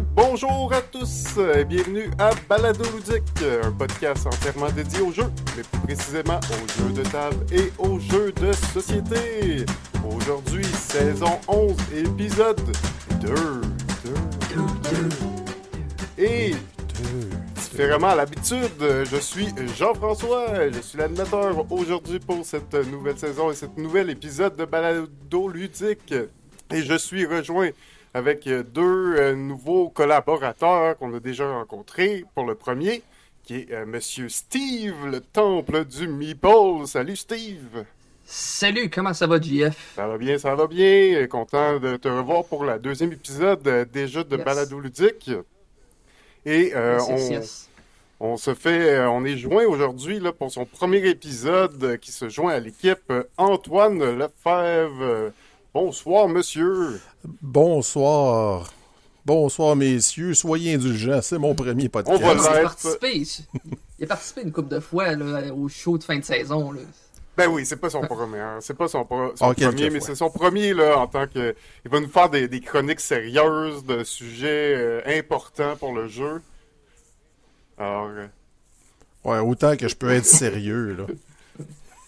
bonjour à tous et bienvenue à Balado Ludique, un podcast entièrement dédié aux jeux, mais plus précisément aux jeux de table et aux jeux de société. Aujourd'hui, saison 11, épisode 2. 2, 2, Et différemment à l'habitude, je suis Jean-François, je suis l'animateur aujourd'hui pour cette nouvelle saison et cet nouvel épisode de Balado Ludique. Et je suis rejoint avec deux euh, nouveaux collaborateurs qu'on a déjà rencontrés pour le premier, qui est euh, Monsieur Steve, le temple du Meeple. Salut Steve! Salut, comment ça va, JF? Ça va bien, ça va bien. Content de te revoir pour le deuxième épisode euh, déjà de Balado Ludique. Et on, on, se fait, on est joint aujourd'hui pour son premier épisode qui se joint à l'équipe Antoine Lefebvre. Bonsoir, monsieur. Bonsoir. Bonsoir, messieurs. Soyez indulgents. C'est mon premier podcast. On va participer. Il a participé une couple de fois là, au show de fin de saison. Là. Ben oui, c'est pas son premier. Hein. C'est pas son, premier, mais c'est son premier là, en tant que. Il va nous faire des, chroniques sérieuses de sujets euh, importants pour le jeu. Alors. Euh, ouais, autant que je peux être sérieux, là.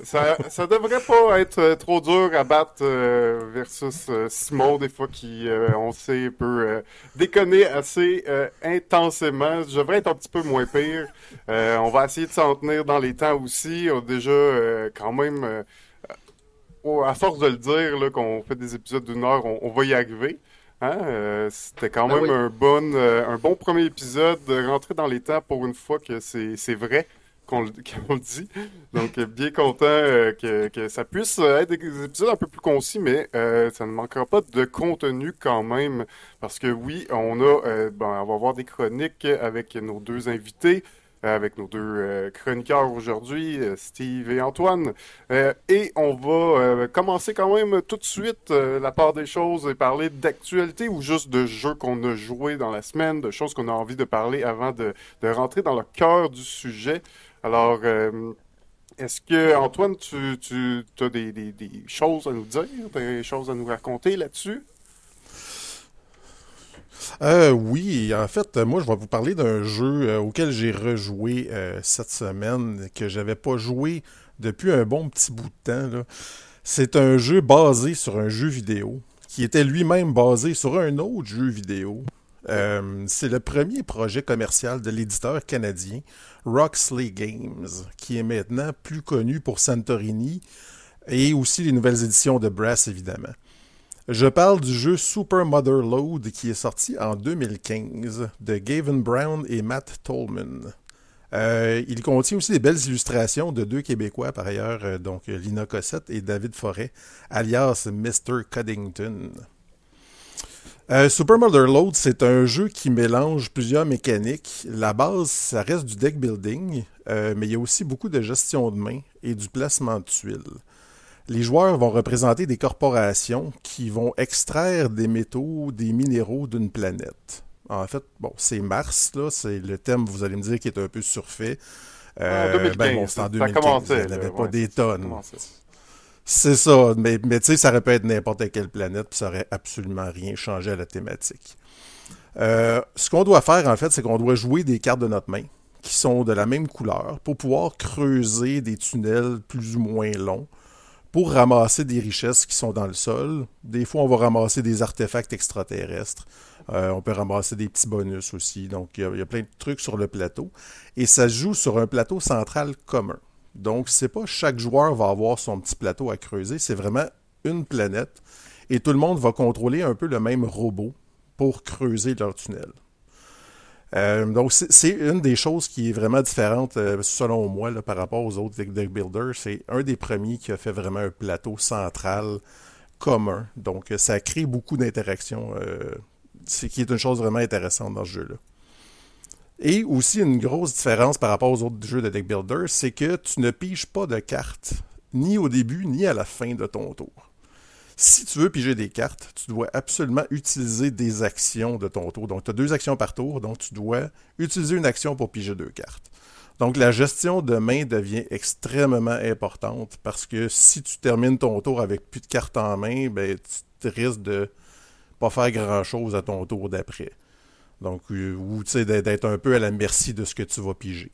Ça, ça devrait pas être euh, trop dur à battre euh, versus euh, Simon, des fois, qui, on sait, peut déconner assez intensément. Je devrais être un petit peu moins pire. on va essayer de s'en tenir dans les temps aussi. On a déjà, quand même, à force de le dire, qu'on fait des épisodes d'une heure, on, va y arriver. Hein? C'était quand ben même un, bon, un bon premier épisode, de rentrer dans les temps pour une fois que c'est vrai qu'on le dit. Donc, bien content euh, que, ça puisse être des épisodes un peu plus concis, mais euh, ça ne manquera pas de contenu quand même. Parce que oui, on a, euh, on va avoir des chroniques avec nos deux invités avec nos deux chroniqueurs aujourd'hui, Steve et Antoine. et on va commencer quand même tout de suite la part des choses et parler d'actualité ou juste de jeux qu'on a joués dans la semaine, de choses qu'on a envie de parler avant de, de rentrer dans le cœur du sujet. Alors, euh, est-ce que, Antoine, tu, as des, choses à nous dire, des choses à nous raconter là-dessus? Euh, oui, en fait, moi, je vais vous parler d'un jeu euh, auquel j'ai rejoué cette semaine, que j'avais pas joué depuis un bon petit bout de temps. C'est un jeu basé sur un jeu vidéo, qui était lui-même basé sur un autre jeu vidéo. C'est le premier projet commercial de l'éditeur canadien Roxley Games, qui est maintenant plus connu pour Santorini et aussi les nouvelles éditions de Brass, évidemment. Je parle du jeu Super Mother Load qui est sorti en 2015 de Gavin Brown et Matt Tolman. Euh, il contient aussi des belles illustrations de deux Québécois par ailleurs, euh, donc Lina Cossette et David Forêt, alias Mr. Cuddington. Euh, Super Mother Load, c'est un jeu qui mélange plusieurs mécaniques. La base, ça reste du deck building, euh, mais il y a aussi beaucoup de gestion de main et du placement de tuiles. Les joueurs vont représenter des corporations qui vont extraire des métaux, des minéraux d'une planète. En fait, bon, c'est Mars, là, c'est le thème, vous allez me dire, qui est un peu surfait. Euh, en 2015, ben bon, c'est en 2015, il n'y pas des tonnes. C'est ça, mais, tu sais, ça aurait pu être n'importe quelle planète, puis ça aurait absolument rien changé à la thématique. Euh, ce qu'on doit faire, en fait, c'est qu'on doit jouer des cartes de notre main qui sont de la même couleur pour pouvoir creuser des tunnels plus ou moins longs pour ramasser des richesses qui sont dans le sol. Des fois, on va ramasser des artefacts extraterrestres. Euh, on peut ramasser des petits bonus aussi. Donc, il y, a plein de trucs sur le plateau. Et ça se joue sur un plateau central commun. Donc, c'est pas chaque joueur va avoir son petit plateau à creuser, c'est vraiment une planète et tout le monde va contrôler un peu le même robot pour creuser leur tunnel. Euh, donc, c'est une des choses qui est vraiment différente, euh, selon moi, par rapport aux autres deck builders. C'est un des premiers qui a fait vraiment un plateau central commun. Donc, ça crée beaucoup d'interactions, euh, ce qui est une chose vraiment intéressante dans ce jeu-là. Et aussi, une grosse différence par rapport aux autres jeux de deck builder, c'est que tu ne piges pas de cartes, ni au début, ni à la fin de ton tour. Si tu veux piger des cartes, tu dois absolument utiliser des actions de ton tour. Donc, tu as deux actions par tour, donc tu dois utiliser une action pour piger deux cartes. Donc, la gestion de main devient extrêmement importante parce que si tu termines ton tour avec plus de cartes en main, ben, tu risques de pas faire grand-chose à ton tour d'après. Donc, ou d'être un peu à la merci de ce que tu vas piger.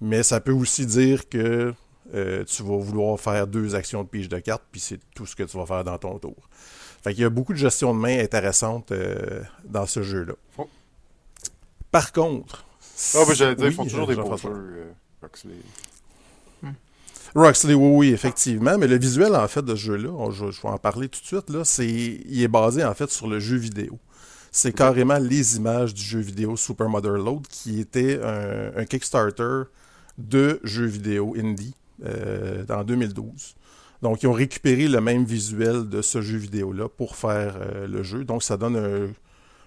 Mais ça peut aussi dire que tu vas vouloir faire deux actions de pige de cartes, puis c'est tout ce que tu vas faire dans ton tour. Fait qu'il y a beaucoup de gestion de main intéressante dans ce jeu-là. Par contre. Ah, ben j'allais dire, ils font toujours des beaux jeux, Roxley. Roxley, oui, oui, effectivement. Mais le visuel, en fait, de ce jeu-là, je, vais en parler tout de suite, là, c'est, il est basé, en fait, sur le jeu vidéo. C'est carrément les images du jeu vidéo Super Mother Load, qui était un, Kickstarter de jeux vidéo indie euh, en 2012. Donc, ils ont récupéré le même visuel de ce jeu vidéo-là pour faire euh, le jeu. Donc, ça donne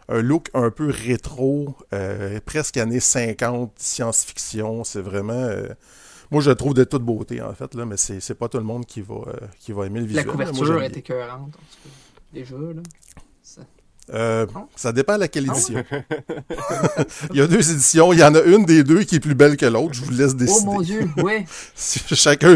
un, look un peu rétro, euh, presque années 50, science-fiction. C'est vraiment... Euh, moi, je le trouve de toute beauté, en fait, là, mais c'est pas tout le monde qui va, qui va aimer le visuel. La couverture est écœurante, en tout cas. Les jeux, là. Ça... ça dépend à laquelle édition. il y a deux éditions. Il y en a une des deux qui est plus belle que l'autre. Je vous laisse décider. Oh mon Dieu, oui. Chacun,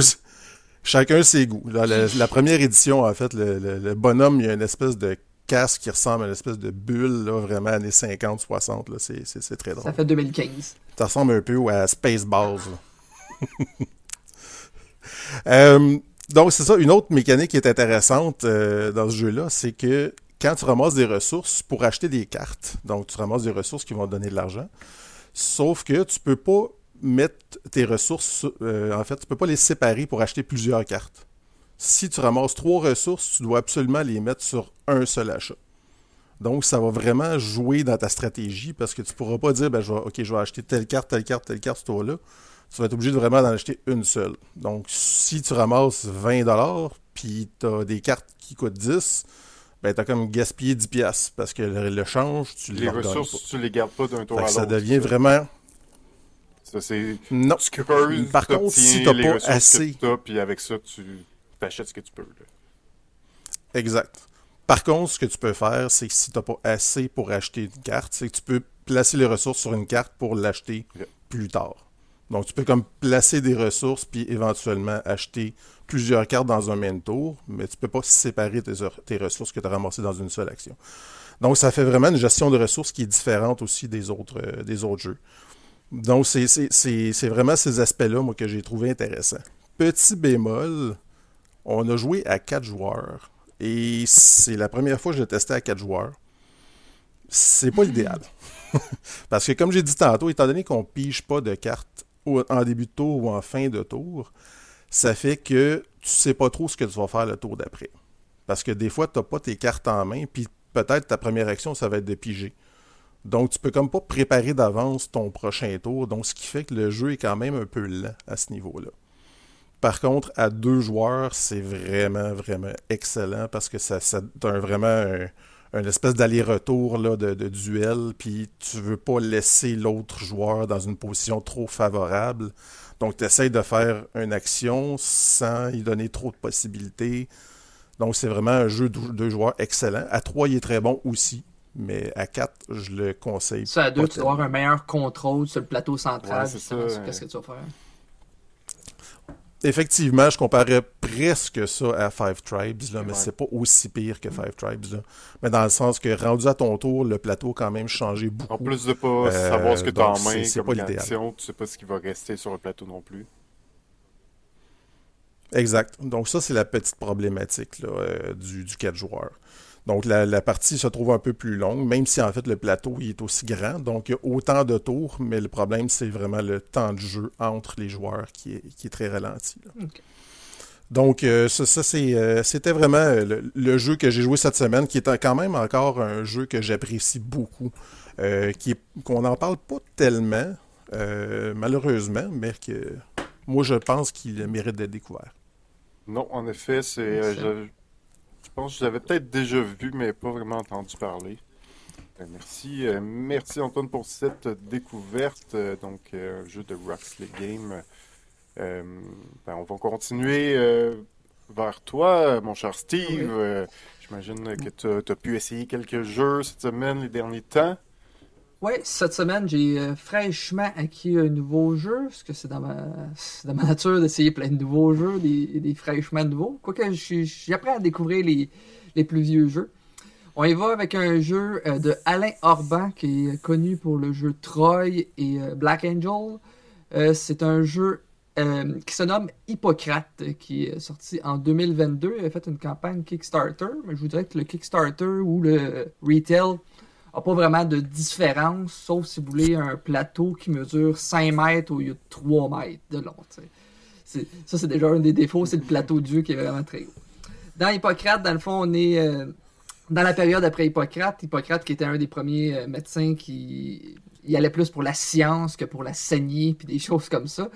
chacun ses goûts. la, première édition, en fait, le, bonhomme, il y a une espèce de casque qui ressemble à une espèce de bulle, là, vraiment années 50, 60. C'est très drôle. Ça fait 2015. Ça ressemble un peu à Spaceballs. euh, donc, c'est ça. Une autre mécanique qui est intéressante euh, dans ce jeu-là, c'est que quand tu ramasses des ressources pour acheter des cartes, donc tu ramasses des ressources qui vont donner de l'argent, sauf que tu peux pas mettre tes ressources, euh, en fait, tu peux pas les séparer pour acheter plusieurs cartes. Si tu ramasses trois ressources, tu dois absolument les mettre sur un seul achat. Donc, ça va vraiment jouer dans ta stratégie parce que tu pourras pas dire, ben, OK, je vais acheter telle carte, telle carte, telle carte, ce tour-là. Tu vas être obligé vraiment d'en acheter une seule. Donc, si tu ramasses 20$, puis tu as des cartes qui coûtent 10$, ben, tu as comme gaspillé 10$ parce que le, change, tu les ressources, tu les gardes pas d'un tour à l'autre. Ça devient vraiment ça, c'est. Non. Par contre, si t'as pas assez. Puis avec ça, tu achètes ce que tu peux. Exact. Par contre, ce que tu peux faire, c'est que si t'as pas assez pour acheter une carte, c'est que tu peux placer les ressources sur une carte pour l'acheter plus tard. Donc, tu peux comme placer des ressources puis éventuellement acheter plusieurs cartes dans un même tour, mais tu peux pas séparer tes, ressources que tu as ramassées dans une seule action. Donc, ça fait vraiment une gestion de ressources qui est différente aussi des autres, euh, des autres jeux. Donc, c'est vraiment ces aspects-là, moi, que j'ai trouvé intéressants. Petit bémol, on a joué à quatre joueurs. Et c'est la première fois que je l'ai testé à quatre joueurs. C'est pas l'idéal. Parce que, comme j'ai dit tantôt, étant donné qu'on pige pas de cartes en début de tour ou en fin de tour, ça fait que tu sais pas trop ce que tu vas faire le tour d'après. Parce que des fois, tu n'as pas tes cartes en main, puis peut-être ta première action, ça va être de piger. Donc, tu peux comme pas préparer d'avance ton prochain tour. Donc, ce qui fait que le jeu est quand même un peu lent à ce niveau-là. Par contre, à deux joueurs, c'est vraiment, vraiment excellent parce que ça, ça donne vraiment espèce d'aller-retour de, de, duel. Puis, tu veux pas laisser l'autre joueur dans une position trop favorable. Donc, tu essaies de faire une action sans y donner trop de possibilités. Donc, c'est vraiment un jeu de deux joueurs excellent. À trois, il est très bon aussi. Mais à 4, je le conseille. Ça, à 2, tu dois avoir un meilleur contrôle sur le plateau central. c'est ça. Qu'est-ce que tu vas faire? Effectivement, je comparais presque ça à Five Tribes, là, mais c'est pas aussi pire que Five Tribes. Là. Mais dans le sens que rendu à ton tour, le plateau a quand même changé beaucoup. En plus de pas euh, savoir ce que tu as en main c'est comme pas action, tu sais pas ce qui va rester sur le plateau non plus. Exact. Donc ça, c'est la petite problématique là, euh, du, du 4 joueurs. Donc la, partie se trouve un peu plus longue, même si en fait le plateau est aussi grand. Donc il y a autant de tours, mais le problème c'est vraiment le temps de jeu entre les joueurs qui est, très ralenti. Donc euh, ça, euh, c'était vraiment euh, le, jeu que j'ai joué cette semaine, qui est quand même encore un jeu que j'apprécie beaucoup, qui qu'on n'en parle pas tellement, malheureusement, mais que moi je pense qu'il mérite d'être découvert. Non, en effet, c'est je pense que je l'avais peut-être déjà vu, mais pas vraiment entendu parler. Euh, merci, euh, merci Antoine pour cette découverte. Euh, donc, un jeu de Roxley Game. Ben, on va continuer vers toi, mon cher Steve. J'imagine que tu as, pu essayer quelques jeux cette semaine, les derniers temps. Oui, cette semaine, j'ai euh, fraîchement acquis un nouveau jeu, parce que c'est dans ma, nature d'essayer plein de nouveaux jeux, des, des fraîchement nouveaux. Quoique, j'apprends à découvrir les, plus vieux jeux. On y va avec un jeu de Alain Orban qui est connu pour le jeu Troy et Black Angel. c'est un jeu euh, qui se nomme Hippocrate, qui est sorti en 2022. Il a fait une campagne Kickstarter, mais je vous dirais que le Kickstarter ou le retail pas vraiment de différence, sauf si vous voulez un plateau qui mesure 5 mètres au lieu de 3 mètres de long. Ça, c'est déjà un des défauts, c'est le plateau de jeu qui est vraiment très gros. Dans Hippocrate, dans le fond, on est euh, dans la période après Hippocrate. Hippocrate qui était un des premiers euh, médecins qui y allait plus pour la science que pour la saignée, puis des choses comme ça.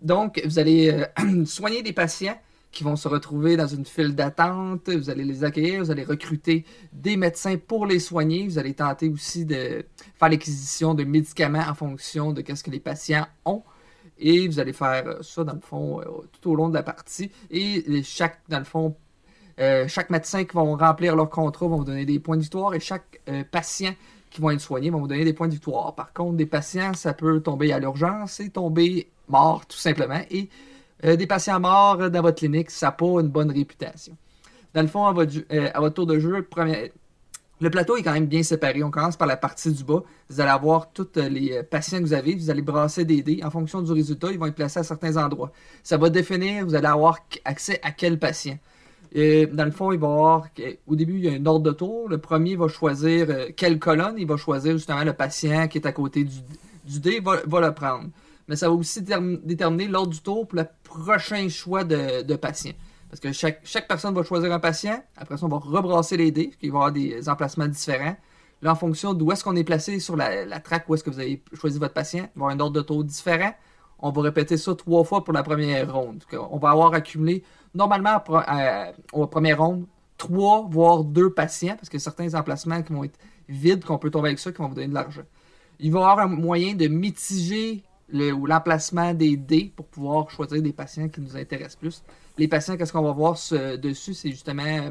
Donc, vous allez euh, soigner des patients qui vont se retrouver dans une file d'attente, vous allez les accueillir, vous allez recruter des médecins pour les soigner, vous allez tenter aussi de faire l'acquisition de médicaments en fonction de ce que les patients ont. Et vous allez faire ça, dans le fond, euh, tout au long de la partie. Et chaque, dans le fond, euh, chaque médecin qui vont remplir leur contrat vont vous donner des points de victoire et chaque patient qui vont être soignés vont vous donner des points de victoire. Par contre, des patients, ça peut tomber à l'urgence et tomber morts, tout simplement. Et euh, des patients morts dans votre clinique, ça n'a pas une bonne réputation. Dans le fond, à votre, euh, tour de jeu, le plateau est quand même bien séparé. On commence par la partie du bas. Vous allez avoir tous euh, les patients que vous avez. Vous allez brasser des dés. En fonction du résultat, ils vont être placés à certains endroits. Ça va définir, vous allez avoir accès à quel patient. dans le fond, il va avoir, au début, il y a un ordre de tour. Le premier va choisir quelle colonne. Il va choisir justement le patient qui est à côté du, dé, va le prendre mais ça va aussi déterminer l'ordre du tour pour le prochain choix de, patient. Parce que chaque, chaque personne va choisir un patient. Après ça, on va rebrasser les dés, qui va avoir des emplacements différents. Là, en fonction d'où est-ce qu'on est placé sur la, la traque, où est-ce que vous avez choisi votre patient, il va y avoir un ordre de tour différent. On va répéter ça trois fois pour la première ronde. On va avoir accumulé, normalement, à, la première ronde, trois, voire deux patients, parce que certains emplacements qui vont être vides, qu'on peut tomber avec ça, qui vont vous donner de l'argent. Il va y avoir un moyen de mitiger ou l'emplacement des dés pour pouvoir choisir des patients qui nous intéressent plus. Les patients, qu'est-ce qu'on va voir dessus, c'est justement, euh,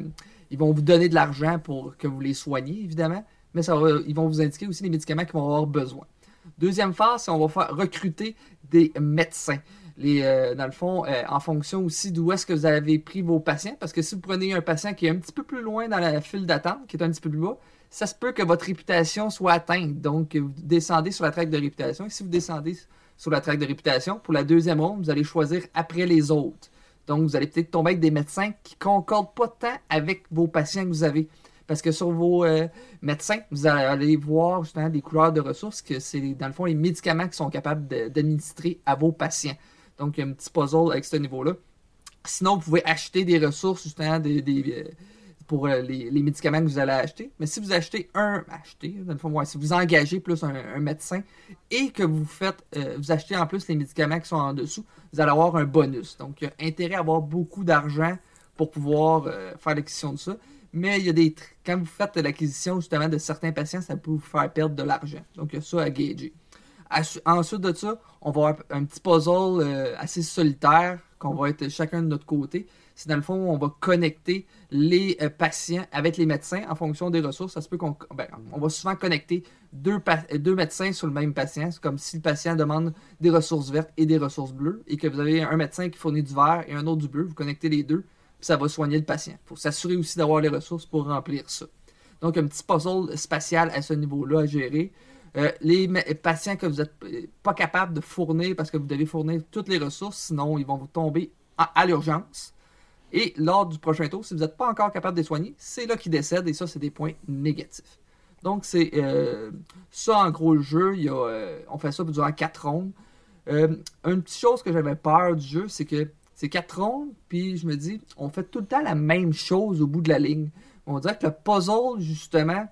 ils vont vous donner de l'argent pour que vous les soigniez, évidemment, mais ils vont vous indiquer aussi les médicaments qu'ils vont avoir besoin. Deuxième phase, c'est on va faire recruter des médecins. Les, euh, dans le fond, euh, en fonction aussi d'où est-ce que vous avez pris vos patients, parce que si vous prenez un patient qui est un petit peu plus loin dans la file d'attente, qui est un petit peu plus bas, ça se peut que votre réputation soit atteinte. Donc, vous descendez sur la traque de réputation. Et si vous descendez sur la traque de réputation. Pour la deuxième ronde, vous allez choisir après les autres. Donc, vous allez peut-être tomber avec des médecins qui ne concordent pas tant avec vos patients que vous avez. Parce que sur vos euh, médecins, vous allez voir justement des couleurs de ressources que c'est dans le fond les médicaments qui sont capables d'administrer à vos patients. Donc, il y a un petit puzzle avec ce niveau-là. Sinon, vous pouvez acheter des ressources justement des, euh, pour euh, les, médicaments que vous allez acheter. Mais si vous achetez un, le fond, si vous engagez plus un, médecin et que vous faites, euh, vous achetez en plus les médicaments qui sont en dessous, vous allez avoir un bonus. Donc, il y a intérêt à avoir beaucoup d'argent pour pouvoir euh, faire l'acquisition de ça. Mais il y a des quand vous faites l'acquisition justement de certains patients, ça peut vous faire perdre de l'argent. Donc, il y a ça à gager. Ensuite de ça, on va avoir un petit puzzle assez solitaire qu'on va être chacun de notre côté c'est dans le fond, on va connecter les euh, patients avec les médecins en fonction des ressources. Ça se peut qu'on ben, on va souvent connecter deux, deux médecins sur le même patient. C'est comme si le patient demande des ressources vertes et des ressources bleues et que vous avez un médecin qui fournit du vert et un autre du bleu. Vous connectez les deux, puis ça va soigner le patient. Il faut s'assurer aussi d'avoir les ressources pour remplir ça. Donc, un petit puzzle spatial à ce niveau-là à gérer. Euh, les patients que vous n'êtes euh, pas capable de fournir parce que vous devez fournir toutes les ressources, sinon ils vont vous tomber à l'urgence. Et lors du prochain tour, si vous n'êtes pas encore capable de les soigner, c'est là qu'ils décèdent et ça, c'est des points négatifs. Donc, c'est euh, ça en gros le jeu. Euh, on fait ça durant 4 rondes. Euh, une petite chose que j'avais peur du jeu, c'est que c'est 4 rondes, puis je me dis, on fait tout le temps la même chose au bout de la ligne. On dirait que le puzzle, justement,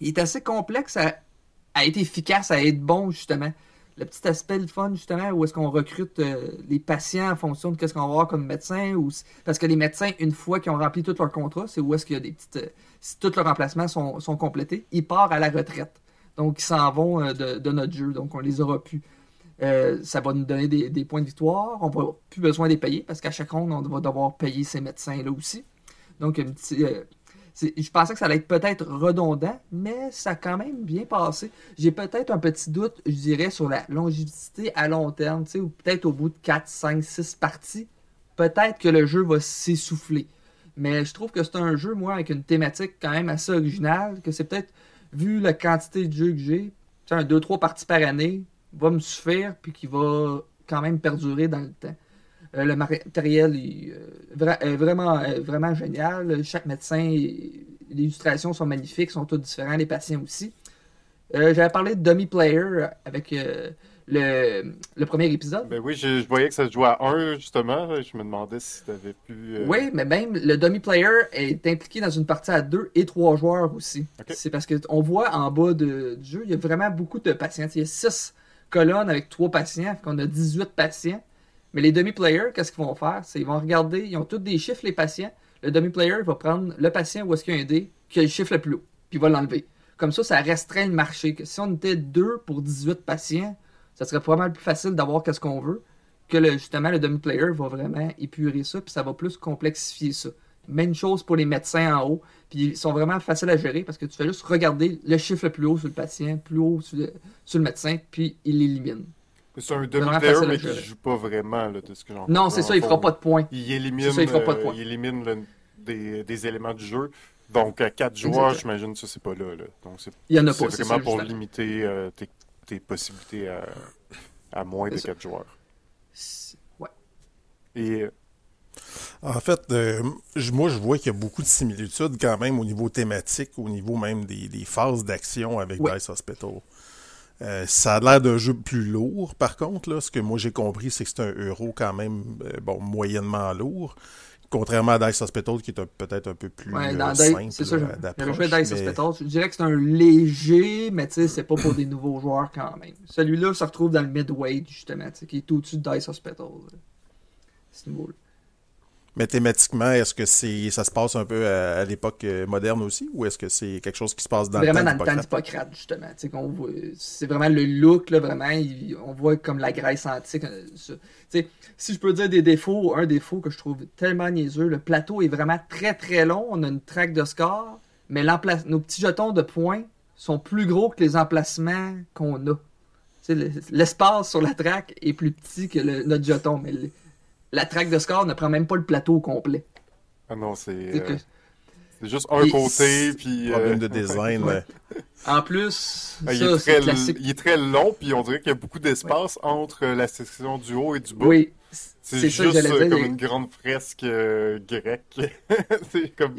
il est assez complexe à être efficace, à être bon, justement le petit aspect le fun, justement, où est-ce qu'on recrute euh, les patients en fonction de ce qu'on va avoir comme médecin. Ou, parce que les médecins, une fois qu'ils ont rempli tout leur contrat, c'est où est-ce qu'il y a des petites. Euh, si tous leurs remplacements sont, complétés, ils partent à la retraite. Donc, ils s'en vont euh, de, notre jeu. Donc, on les aura plus. ça va nous donner des, points de victoire. On va plus besoin de les payer parce qu'à chaque ronde, on va devoir payer ces médecins-là aussi. Donc, un petit, je pensais que ça allait être peut-être redondant, mais ça a quand même bien passé. J'ai peut-être un petit doute, je dirais, sur la longévité à long terme, ou peut-être au bout de 4, 5, 6 parties, peut-être que le jeu va s'essouffler. Mais je trouve que c'est un jeu, moi, avec une thématique quand même assez originale, que c'est peut-être, vu la quantité de jeux que j'ai, un 2-3 parties par année va me suffire, puis qui va quand même perdurer dans le temps. Euh, le matériel est, euh, vraiment, euh, vraiment génial. Chaque médecin, les illustrations sont magnifiques, sont toutes différentes, les patients aussi. J'avais parlé de Dummy Player avec le, le, premier épisode. Ben oui, je, voyais que ça se jouait à 1, justement. Je me demandais si tu avais pu. Euh, oui, mais même le dummy player est impliqué dans une partie à 2 et 3 joueurs aussi. C'est parce qu'on voit en bas de, du jeu, il y a vraiment beaucoup de patients. Il y a 6 colonnes avec 3 patients, qu'on a 18 patients. Mais les demi-players, qu'est-ce qu'ils vont faire? C'est ils vont regarder, ils ont tous des chiffres, les patients. Le demi-player va prendre le patient où est-ce qu'il y a un dé qui a le chiffre le plus haut, puis il va l'enlever. Comme ça, ça restreint le marché. Si on était 2 pour 18 patients, ça serait probablement plus facile d'avoir qu'est-ce qu'on veut que le, justement le demi-player va vraiment épurer ça, puis ça va plus complexifier ça. Même chose pour les médecins en haut, puis ils sont vraiment faciles à gérer parce que tu fais juste regarder le chiffre le plus haut sur le patient, plus haut sur le, médecin, puis il l'élimine. C'est un demi-player, mais qui ne joue pas vraiment, de ce que j'en Non, c'est ça, il fera pas de points. Il élimine, ça, il fera pas de points. il élimine des, éléments du jeu. Donc, à 4 joueurs, j'imagine que ça, c'est pas là. Donc, c'est, il y en a pas. C'est vraiment pour limiter euh, tes tes possibilités à, moins de 4 joueurs. Ouais. Et. En fait, euh, moi, je vois qu'il y a beaucoup de similitudes quand même au niveau thématique, au niveau même des, phases d'action avec Dice Hospital. Euh, ça a l'air d'un jeu plus lourd, par contre. Là. Ce que moi j'ai compris, c'est que c'est un euro quand même euh, bon, moyennement lourd. Contrairement à Dice Hospital, qui est peut-être un peu plus ouais, euh, simple C'est ça, d'approche. Dice Hospital. Je dirais que c'est un léger, mais tu sais, c'est pas pour des nouveaux joueurs quand même. Celui-là se retrouve dans le midweight, justement, qui est au-dessus de Dice Hospital. Ce niveau-là. Mais thématiquement, est-ce que c'est ça se passe un peu à, l'époque euh, moderne aussi, ou est-ce que c'est quelque chose qui se passe dans vraiment le temps Vraiment dans le temps d'Hippocrate, justement. C'est vraiment le look, là, vraiment. on voit comme la Grèce antique. Euh, si je peux dire des défauts, un défaut que je trouve tellement niaiseux, le plateau est vraiment très très long. On a une traque de score, mais nos petits jetons de points sont plus gros que les emplacements qu'on a. L'espace sur la traque est plus petit que notre jeton, mais la traque de score ne prend même pas le plateau au complet. Ah non, c'est. Euh, c'est juste un côté, puis. Problème euh, de design, ouais. En plus, ah, il, est très, il, est très, long, puis on dirait qu'il y a beaucoup d'espace entre la section du haut et du bas. Oui. C'est juste euh, comme une grande fresque grecque. c'est comme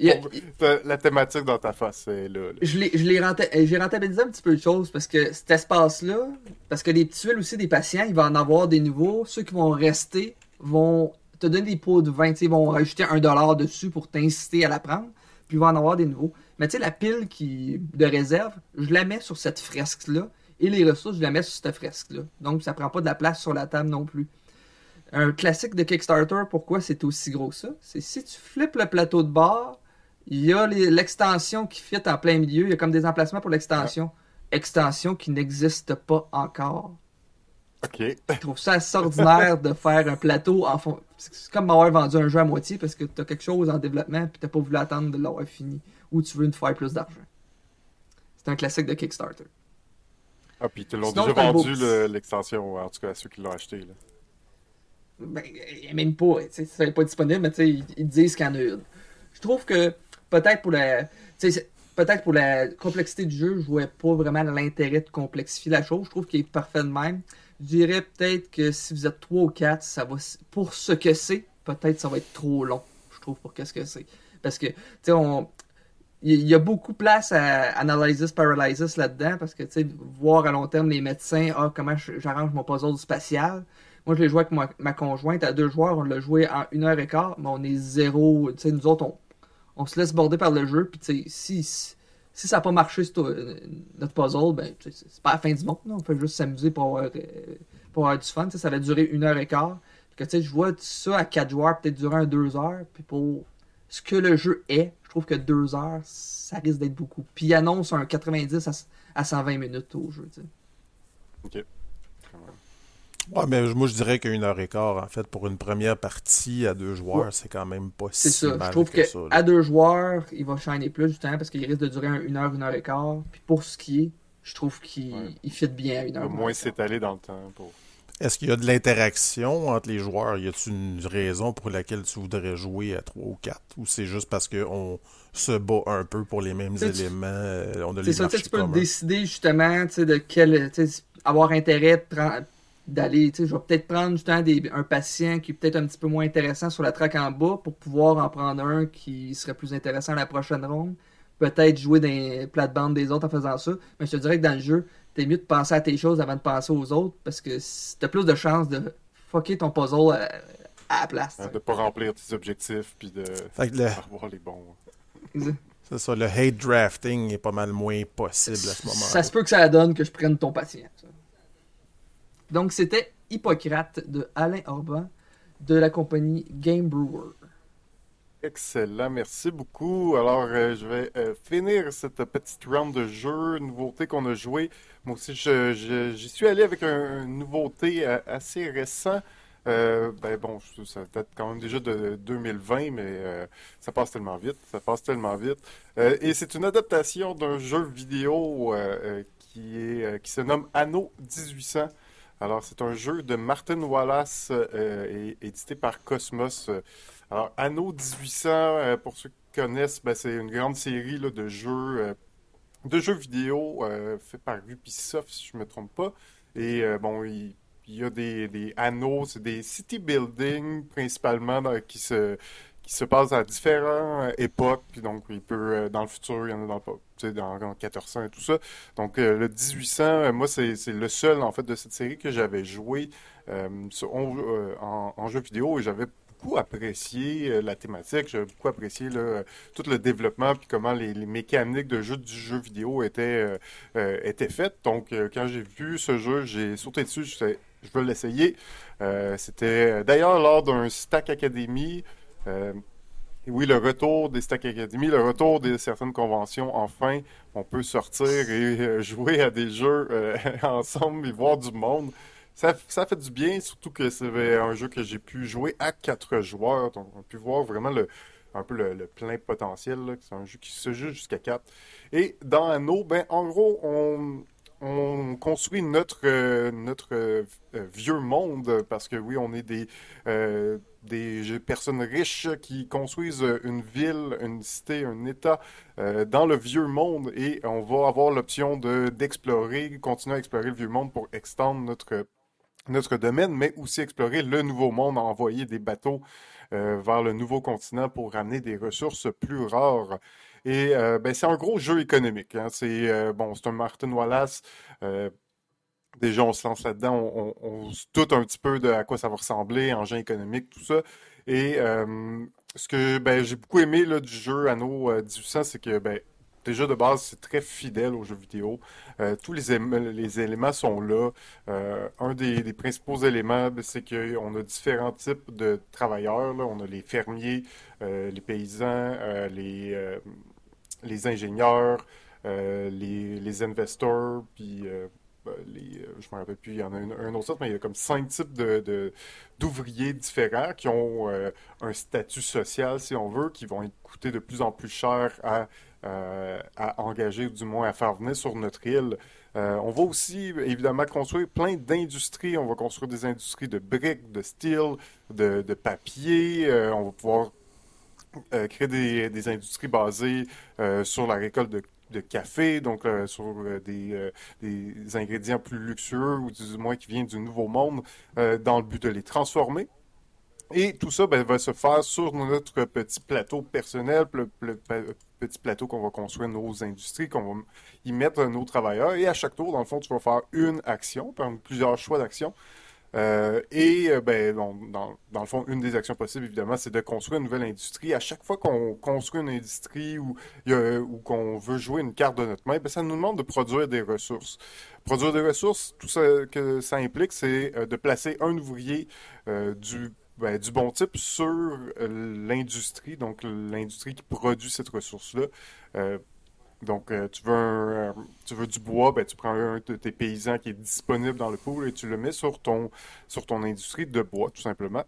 la thématique dans ta face, c'est là, là. J'ai rentabilisé un petit peu de choses parce que cet espace-là, parce que les tuiles aussi des patients, il va en avoir des nouveaux. Ceux qui vont rester vont te donner des pots de vin, ils vont rajouter un dollar dessus pour t'inciter à la prendre, puis ils vont en avoir des nouveaux. Mais tu sais, la pile qui, de réserve, je la mets sur cette fresque-là, et les ressources, je la mets sur cette fresque-là. Donc, ça prend pas de la place sur la table non plus. Un classique de Kickstarter, pourquoi c'est aussi gros ça? C'est si tu flippes le plateau de bord, il y a l'extension qui fit en plein milieu, il y a comme des emplacements pour l'extension. Extension qui n'existe pas encore. Je trouve ça assez ordinaire de faire un plateau en fond. C'est comme m'avoir vendu un jeu à moitié parce que tu as quelque chose en développement et tu pas voulu attendre de l'avoir fini ou tu veux une faire plus d'argent. C'est un classique de Kickstarter. Ah, puis ils l'ont déjà vendu l'extension, en tout cas à ceux qui l'ont acheté. Là. Ben, même pas. Ça n'est pas disponible, mais ils, ils disent qu'il y en a une. Je trouve que peut-être pour la. Peut-être pour la complexité du jeu, je vois pas vraiment l'intérêt de complexifier la chose. Je trouve qu'il est parfait de même. Je dirais peut-être que si vous êtes 3 ou 4, ça va, pour ce que c'est, peut-être ça va être trop long, je trouve, pour qu'est-ce que c'est. Parce que, tu sais, on. Il y a beaucoup de place à Analysis Paralysis là-dedans parce que, tu sais, voir à long terme les médecins, ah, comment j'arrange mon puzzle spatial. Moi, je l'ai joué avec ma, ma, conjointe à deux joueurs, on l'a joué en une heure et quart, mais on est zéro. Tu sais, nous autres, on, on se laisse border par le jeu, puis tu sais, si si ça n'a pas marché notre puzzle, ben, c'est pas la fin du monde. On peut juste s'amuser pour avoir, euh, pour du fun. ça va durer une heure et quart. Je vois ça à quatre joueurs peut-être un deux heures. Puis pour ce que le jeu est, je trouve que deux heures, ça risque d'être beaucoup. Puis il annonce un 90 à, 120 minutes au jeu. Ok. Ouais, mais moi je dirais qu'une heure et quart, en fait, pour une première partie à deux joueurs, c'est quand même pas si C'est ça. je trouve que, à deux joueurs, il va shiner plus justement parce qu'il risque de durer une heure, une heure et quart. Puis pour ce qui est, je trouve qu'il fit bien à une heure. Au moins s'étaler dans le temps. Pour... Est-ce qu'il y a de l'interaction entre les joueurs? Y a-t-il une raison pour laquelle tu voudrais jouer à 3 ou 4? Ou c'est juste parce qu'on se bat un peu pour les mêmes éléments? Euh, on a c'est ça, tu peux décider justement de quel. avoir intérêt d'aller. Je vais peut-être prendre justement des, un patient qui est peut-être un petit peu moins intéressant sur la track en bas pour pouvoir en prendre un qui serait plus intéressant à la prochaine ronde. Peut-être jouer dans les plates-bandes des autres en faisant ça. Mais je te dirais que dans le jeu, c'est mieux de penser à tes choses avant de penser aux autres parce que t'as plus de chances de fucker ton puzzle à, la place. de pas remplir tes objectifs puis de avoir les bons. C'est ça, le hate drafting est pas mal moins possible à ce moment-là. Ça se peut que ça donne que je prenne ton patient. Donc c'était Hippocrate de Alain Orban de la compagnie Game Brewer. Excellent, merci beaucoup. Alors, euh, je vais euh, finir cette petite round de jeux, nouveauté qu'on a joué. Moi aussi, j'y suis allé avec un, une nouveauté euh, assez récent. ben bon, ça date quand même déjà de 2020, mais ça passe tellement vite, ça passe tellement vite. et c'est une adaptation d'un jeu vidéo qui se nomme Anno 1800. Alors, c'est un jeu de Martin Wallace et édité par Cosmos. Alors, Anno 1800, euh, pour ceux qui connaissent, ben, c'est une grande série de jeux euh, de jeux vidéo euh, fait par Ubisoft, si je ne me trompe pas. Et bon, il, y a des, anneaux, c'est des city building principalement qui se qui se passent à différentes époques. Puis donc, il peut, dans le futur, il y en a dans, le, dans, 1400 et tout ça. Donc, le 1800, moi, c'est le seul, en fait, de cette série que j'avais joué en, jeu vidéo et j'avais beaucoup apprécié euh, la thématique, j'ai beaucoup apprécié tout le développement puis comment les, mécaniques de jeu du jeu vidéo étaient, euh, euh, étaient faites. Donc, quand j'ai vu ce jeu, j'ai sauté dessus, je, je veux l'essayer. C'était d'ailleurs lors d'un Stack Academy. Oui, le retour des Stack Academy, le retour de certaines conventions, enfin, on peut sortir et jouer à des jeux ensemble et voir du monde ça, ça fait du bien, surtout que c'est un jeu que j'ai pu jouer à quatre joueurs. Donc, on a pu voir vraiment le, un peu le, plein potentiel. C'est un jeu qui se joue jusqu'à quatre. Et dans Anno, ben, en gros, on, on construit notre, euh, euh, vieux monde parce que oui, on est des, euh, des personnes riches qui construisent une ville, une cité, un État dans le vieux monde et on va avoir l'option d'explorer, continuer à explorer le vieux monde pour extendre notre notre domaine, mais aussi explorer le nouveau monde, envoyer des bateaux euh, vers le nouveau continent pour ramener des ressources plus rares. Et euh, ben, c'est un gros jeu économique. Hein. C'est euh, bon, c'est un Martin Wallace. Déjà, on se lance là-dedans, on, se doute un petit peu de à quoi ça va ressembler, engin économique, tout ça. Et ce que ben, j'ai beaucoup aimé là, du jeu Anno 1800, c'est que ben, déjà de base, c'est très fidèle aux jeux vidéo. Euh, tous les, éléments sont là. Euh, un des, principaux éléments, ben, c'est qu'on a différents types de travailleurs. On a les fermiers, euh, les paysans, les, ingénieurs, les, les investors, puis les, je me rappelle plus, il y en a un, autre mais il y a comme cinq types de, d'ouvriers différents qui ont un statut social, si on veut, qui vont coûter de plus en plus cher à euh, à engager, ou du moins à faire venir sur notre île. Euh, on va aussi, évidemment, construire plein d'industries. On va construire des industries de briques, de steel, de, papier. Euh, on va pouvoir créer des, industries basées sur la récolte de, café, donc sur des, des, ingrédients plus luxueux ou du moins qui viennent du Nouveau Monde, dans le but de les transformer. Et tout ça ben, va se faire sur notre petit plateau personnel, le, petit plateau qu'on va construire nos industries, qu'on va y mettre nos travailleurs. Et à chaque tour, dans le fond, tu vas faire une action, plusieurs choix d'actions. Euh, et euh, ben, dans, le fond, une des actions possibles, évidemment, c'est de construire une nouvelle industrie. À chaque fois qu'on construit une industrie ou, qu'on veut jouer une carte de notre main, ben, ça nous demande de produire des ressources. Produire des ressources, tout ce que ça implique, c'est euh, de placer un ouvrier du ben, du bon type sur l'industrie, donc l'industrie qui produit cette ressource-là. Donc, euh, tu, veux tu veux du bois, ben, tu prends un de tes paysans qui est disponible dans le pool et tu le mets sur ton, sur ton industrie de bois, tout simplement.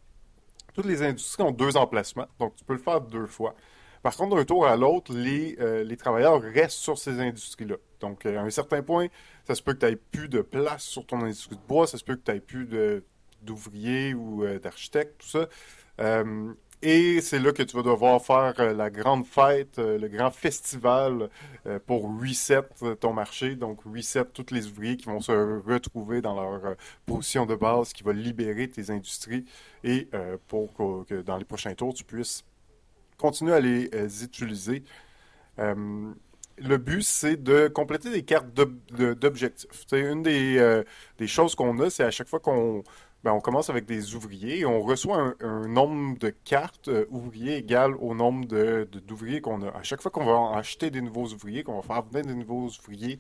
Toutes les industries ont deux emplacements, donc tu peux le faire deux fois. Par contre, d'un tour à l'autre, les, les travailleurs restent sur ces industries-là. Donc, à un certain point, ça se peut que tu n'aies plus de place sur ton industrie de bois, ça se peut que tu n'aies plus d'ouvriers ou d'architectes, tout ça. Et c'est là que tu vas devoir faire euh, la grande fête, euh, le grand festival euh, pour reset ton marché. Donc, reset tous les ouvriers qui vont se retrouver dans leur position de base, qui va libérer tes industries et pour que, dans les prochains tours, tu puisses continuer à les utiliser. le but, c'est de compléter des cartes d'objectifs. Une des, des choses qu'on a, c'est à chaque fois qu'on ben, on commence avec des ouvriers et on reçoit un, nombre de cartes euh, ouvriers égal au nombre d'ouvriers qu'on a. À chaque fois qu'on va acheter des nouveaux ouvriers, qu'on va faire venir des nouveaux ouvriers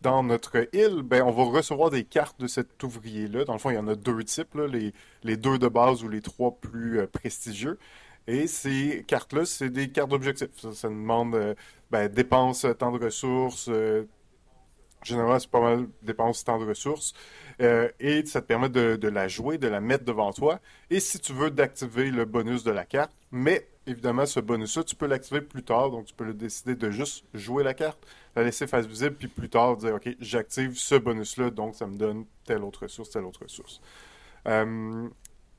dans notre île, ben, on va recevoir des cartes de cet ouvrier-là. Dans le fond, il y en a deux types, les, deux de base ou les trois plus euh, prestigieux. Et ces cartes-là, c'est des cartes d'objectifs. Ça, demande euh, ben, dépenses, temps de ressources, Généralement, c'est pas mal dépenses temps de ressources. Euh, et ça te permet de, la jouer, de la mettre devant toi. Et si tu veux d'activer le bonus de la carte, mais évidemment, ce bonus-là, tu peux l'activer plus tard. Donc, tu peux décider de juste jouer la carte, la laisser face visible, puis plus tard dire OK, j'active ce bonus-là, donc ça me donne telle autre ressource, telle autre ressource. Euh,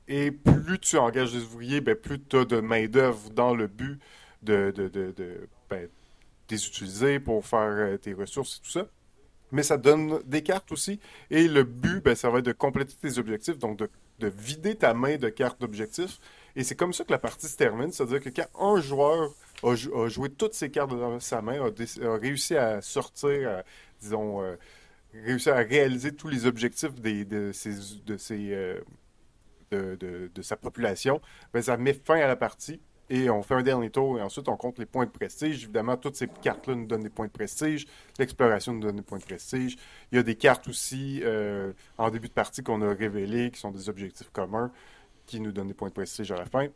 et plus tu engages des ouvriers, ben, plus tu as de main-d'œuvre dans le but de, de, de, ben, les utiliser pour faire euh, tes ressources et tout ça mais ça donne des cartes aussi. Et le but, ben, ça va être de compléter tes objectifs, donc de, vider ta main de cartes d'objectifs. Et c'est comme ça que la partie se termine, c'est-à-dire que quand un joueur a, joué toutes ses cartes dans sa main, a, réussi à sortir, disons, euh, réussi à réaliser tous les objectifs des, de, de, euh, de, de, sa population, ben, ça met fin à la partie et on fait un dernier tour et ensuite on compte les points de prestige. Évidemment, toutes ces cartes-là nous donnent des points de prestige. L'exploration nous donne des points de prestige. Il y a des cartes aussi euh, en début de partie qu'on a révélées qui sont des objectifs communs qui nous donnent des points de prestige à la fin.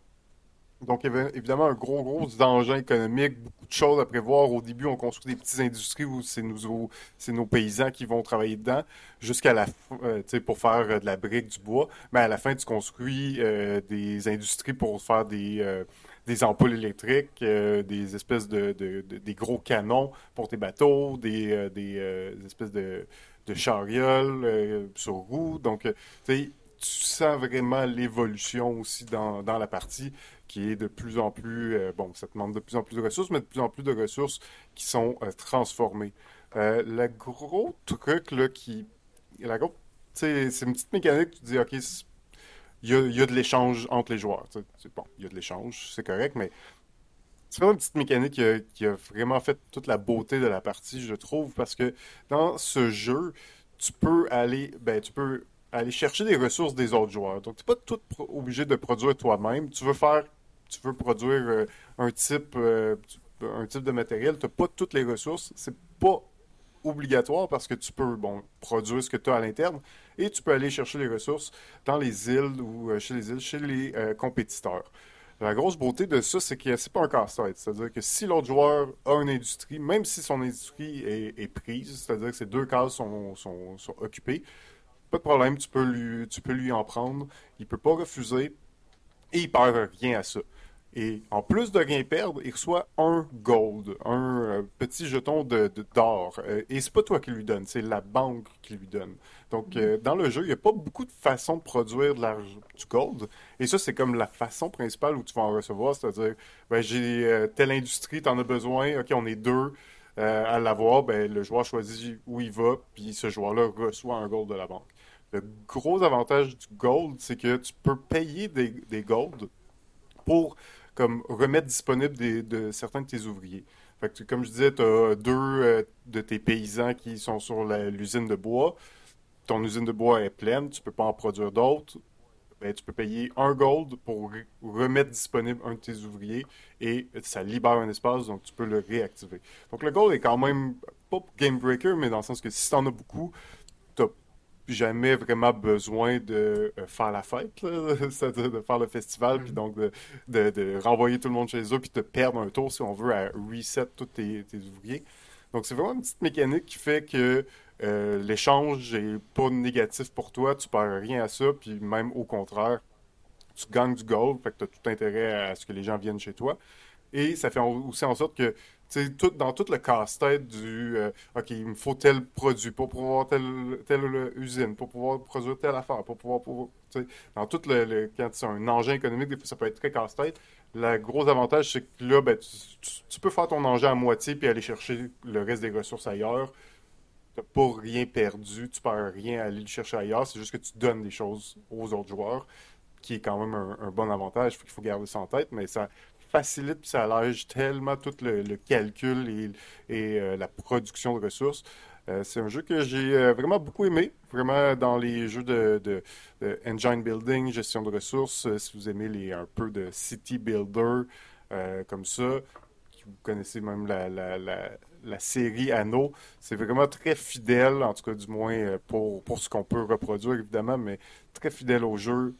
Donc, évidemment un gros, gros danger économique, beaucoup de choses à prévoir. Au début, on construit des petites industries où c'est nos, nos paysans qui vont travailler dedans, jusqu'à la euh, pour faire euh, de la brique, du bois. Mais à la fin, tu construis des industries pour faire des, des ampoules électriques, euh, des espèces de, des gros canons pour tes bateaux, des, euh, euh, espèces de, charioles sur roues. Donc, tu sens vraiment l'évolution aussi dans, la partie qui est de plus en plus, bon, ça demande de plus en plus de ressources, mais de plus en plus de ressources qui sont transformées. le gros truc, là, qui, la c'est une petite mécanique, tu dis, OK, il y a, de l'échange entre les joueurs. Bon, il y a de l'échange, c'est correct, mais c'est vraiment une petite mécanique qui a, vraiment fait toute la beauté de la partie, je trouve, parce que dans ce jeu, tu peux aller, ben, tu peux aller chercher des ressources des autres joueurs. Donc, tu n'es pas tout obligé de produire toi-même. Tu veux faire, tu veux produire euh, un type, euh, un type de matériel, tu n'as pas toutes les ressources. C'est pas obligatoire parce que tu peux bon, produire ce que tu as à l'interne et tu peux aller chercher les ressources dans les îles ou euh, chez les îles, chez les euh, compétiteurs. La grosse beauté de ça, c'est que c'est pas un casse-tête. C'est-à-dire que si l'autre joueur a une industrie, même si son industrie est, prise, c'est-à-dire que ces deux cases sont, occupées, pas de problème, tu peux lui, tu peux lui en prendre. Il peut pas refuser et il perd rien à ça. Et en plus de rien perdre, il reçoit un gold, un euh, petit jeton de, d'or. Euh, et c'est pas toi qui lui donne, c'est la banque qui lui donne. Donc, euh, dans le jeu, il n'y a pas beaucoup de façons de produire de l'argent, du gold. Et ça, c'est comme la façon principale où tu vas en recevoir. C'est-à-dire, ben, j'ai telle industrie, tu en as besoin. OK, on est deux à l'avoir. Ben, le joueur choisit où il va, puis ce joueur-là reçoit un gold de la banque. Le gros avantage du gold, c'est que tu peux payer des, des golds pour comme remettre disponible de certains de tes ouvriers. Fait comme je disais, tu as deux euh, de tes paysans qui sont sur l'usine de bois. Ton usine de bois est pleine, tu peux pas en produire d'autres. Ben, tu peux payer un gold pour remettre disponible un de tes ouvriers et ça libère un espace, donc tu peux le réactiver. Donc le gold est quand même pas game breaker, mais dans le sens que si tu en as beaucoup, jamais vraiment besoin de euh, faire la fête, c'est-à-dire de faire le festival, puis mm. donc de, renvoyer tout le monde chez eux, puis de perdre un tour, si on veut, à reset tous tes, ouvriers. Donc, c'est vraiment une petite mécanique qui fait que euh, l'échange n'est pas négatif pour toi, tu perds rien à ça, puis même au contraire, tu gagnes du gold, fait que tu as tout intérêt à ce que les gens viennent chez toi. Et ça fait aussi en sorte que dans tout le casse-tête du euh, OK, il me faut tel produit pour pouvoir telle, telle usine, pour pouvoir produire telle affaire, pour pouvoir. dans tout le, Quand c'est un engin économique, des fois, ça peut être très casse-tête. Le gros avantage, c'est que là, ben, tu, peux faire ton engin à moitié puis aller chercher le reste des ressources ailleurs. Tu n'as pas rien perdu, tu perds rien à aller le chercher ailleurs. C'est juste que tu donnes des choses aux autres joueurs, qui est quand même un, bon avantage. Il faut garder ça en tête, mais ça, facilite ça allège tellement tout le, calcul et, euh, la production de ressources. Euh, c'est un jeu que j'ai euh, vraiment beaucoup aimé, vraiment dans les jeux de, engine building, gestion de ressources. si vous aimez les, un peu de city builder comme ça, vous connaissez même la, la série Anno, c'est vraiment très fidèle, en tout cas du moins pour, pour ce qu'on peut reproduire évidemment, mais très fidèle au jeu,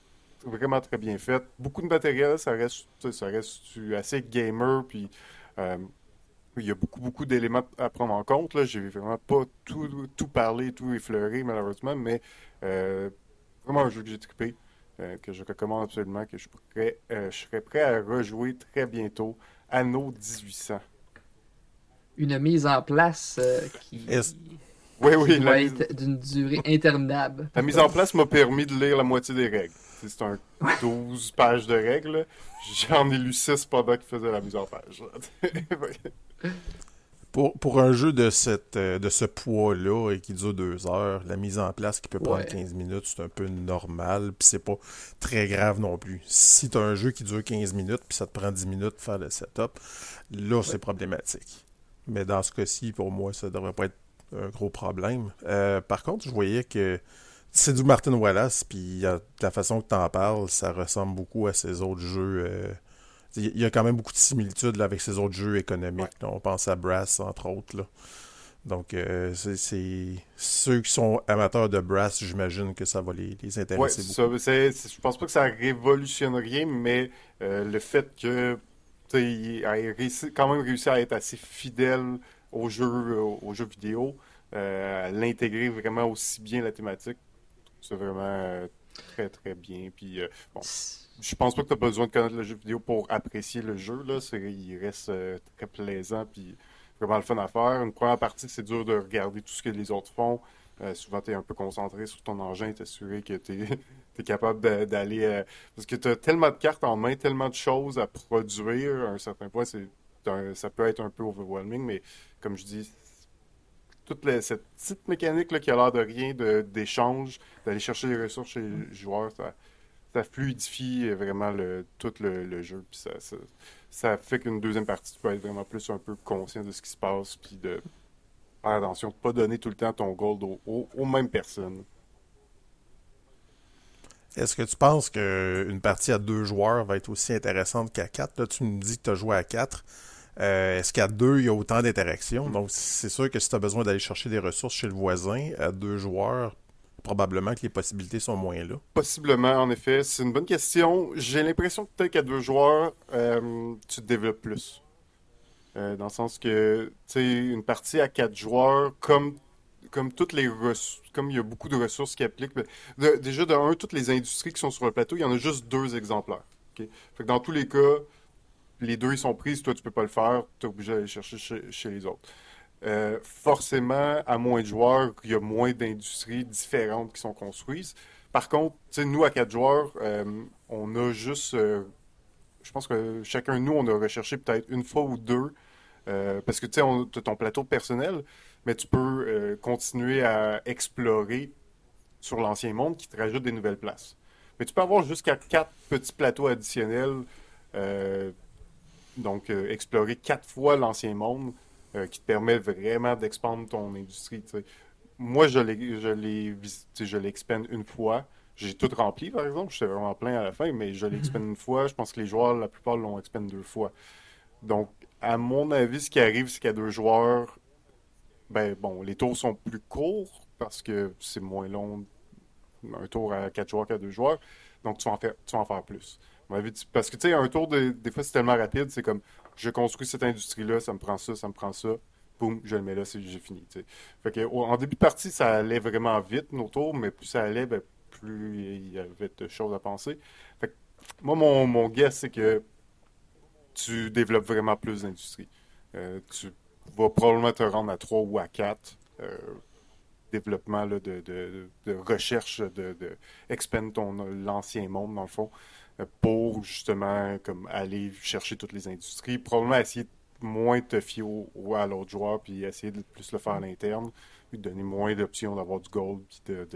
vraiment très bien fait. Beaucoup de matériel, ça reste, ça reste assez gamer, puis euh, il y a beaucoup, beaucoup d'éléments à prendre en compte. Là. J'ai vraiment pas tout, tout parlé, tout effleuré, malheureusement, mais euh, vraiment un jeu que j'ai trippé, euh, que je recommande absolument, que je, je serais prêt à rejouer très bientôt. Anno 1800. Une mise en place qui... Oui, oui, va être d'une durée interminable. La mise en place m'a permis de lire la moitié des règles. C'est un 12 pages de règles. J'en ai lu 6 pendant qu'il faisait la mise en page. pour, pour un jeu de, cette, euh, de ce poids-là et qui dure 2 heures, la mise en place qui peut prendre 15 minutes, c'est un peu normal. Puis c'est pas très grave non plus. Si tu as un jeu qui dure 15 minutes puis ça te prend 10 minutes de faire le setup, là c'est problématique. Mais dans ce cas-ci, pour moi, ça devrait pas être un gros problème. Euh, par contre, je voyais que c'est du Martin Wallace, puis la façon que tu en parles, ça ressemble beaucoup à ses autres jeux. Euh, il y a quand même beaucoup de similitudes avec ses autres jeux économiques. On pense à Brass, entre autres. Donc, euh, c'est ceux qui sont amateurs de Brass, j'imagine que ça va les, les intéresser beaucoup. Ça, je pense pas que ça révolutionne rien, mais euh, le fait que il a quand même réussi à être assez fidèle au jeu, au, jeu vidéo, à l'intégrer vraiment aussi bien la thématique, c'est vraiment euh, très, très bien. Puis, euh, bon, je pense pas que tu as besoin de connaître le jeu vidéo pour apprécier le jeu. Là. Il reste euh, très plaisant. Puis, vraiment le fun à faire. Une première partie, c'est dur de regarder tout ce que les autres font. souvent, tu es un peu concentré sur ton engin, t'assurer que tu es, capable d'aller. parce que tu as tellement de cartes en main, tellement de choses à produire. À un certain point, ça peut être un peu overwhelming, mais comme je dis, toute cette petite mécanique là, qui a l'air de rien d'échange, d'aller chercher les ressources chez les joueurs, ça, fluidifie vraiment tout le, jeu. Puis ça, fait qu'une deuxième partie, tu peux être vraiment plus un peu conscient de ce qui se passe, puis de faire attention de ne pas donner tout le temps ton gold aux, mêmes personnes. Est-ce que tu penses qu'une partie à deux joueurs va être aussi intéressante qu'à quatre? Là, tu me dis que tu as joué à quatre. Euh, est-ce qu'à deux, il y a autant d'interactions? Donc, c'est sûr que si tu as besoin d'aller chercher des ressources chez le voisin, à deux joueurs, probablement que les possibilités sont moins là. Possiblement, en effet. C'est une bonne question. J'ai l'impression que peut-être qu'à deux joueurs, euh, tu te développes plus. Euh, dans le sens que, tu sais, une partie à quatre joueurs, comme comme toutes les comme il y a beaucoup de ressources qui appliquent. déjà, de un, toutes les industries qui sont sur le plateau, il y en a juste deux exemplaires. Fait que dans tous les cas, les deux sont prises, toi tu peux pas le faire, tu es obligé d'aller chercher chez, les autres. Euh, forcément, à moins de joueurs, il y a moins d'industries différentes qui sont construites. Par contre, nous, à quatre joueurs, euh, on a juste. Euh, je pense que chacun de nous, on a recherché peut-être une fois ou deux. parce que tu as ton plateau personnel, mais tu peux continuer à explorer sur l'ancien monde qui te rajoute des nouvelles places. Mais tu peux avoir jusqu'à quatre petits plateaux additionnels donc, euh, explorer quatre fois l'ancien monde euh, qui te permet vraiment d'expandre ton industrie. Moi, je l'ai, je l'ai visité, je l'expande une fois. J'ai tout rempli, par exemple. J'étais vraiment plein à la fin, mais je l'expande une fois. Je pense que les joueurs, la plupart, l'ont expand deux fois. Donc, à mon avis, ce qui arrive, c'est qu'à deux joueurs, ben bon, les tours sont plus courts parce que c'est moins long un tour à quatre joueurs qu'à deux joueurs. Donc, tu vas en faire, tu vas en faire plus. Parce que, tu sais, un tour, des fois, c'est tellement rapide, c'est comme, je construis cette industrie-là, ça me prend ça, ça me prend ça, boum, je le mets là, j'ai fini. Fait que, en début de partie, ça allait vraiment vite, nos tours, mais plus ça allait, ben, plus il y avait de choses à penser. moi, mon, mon guess, c'est que tu développes vraiment plus d'industrie. tu vas probablement te rendre à 3 ou à 4 développement de, de, recherche de, de ton l'ancien monde dans le fond pour justement comme aller chercher toutes les industries probablement essayer de moins te fier au, à l'autre joueur puis essayer de plus le faire à l'interne puis donner moins d'options d'avoir du gold puis de,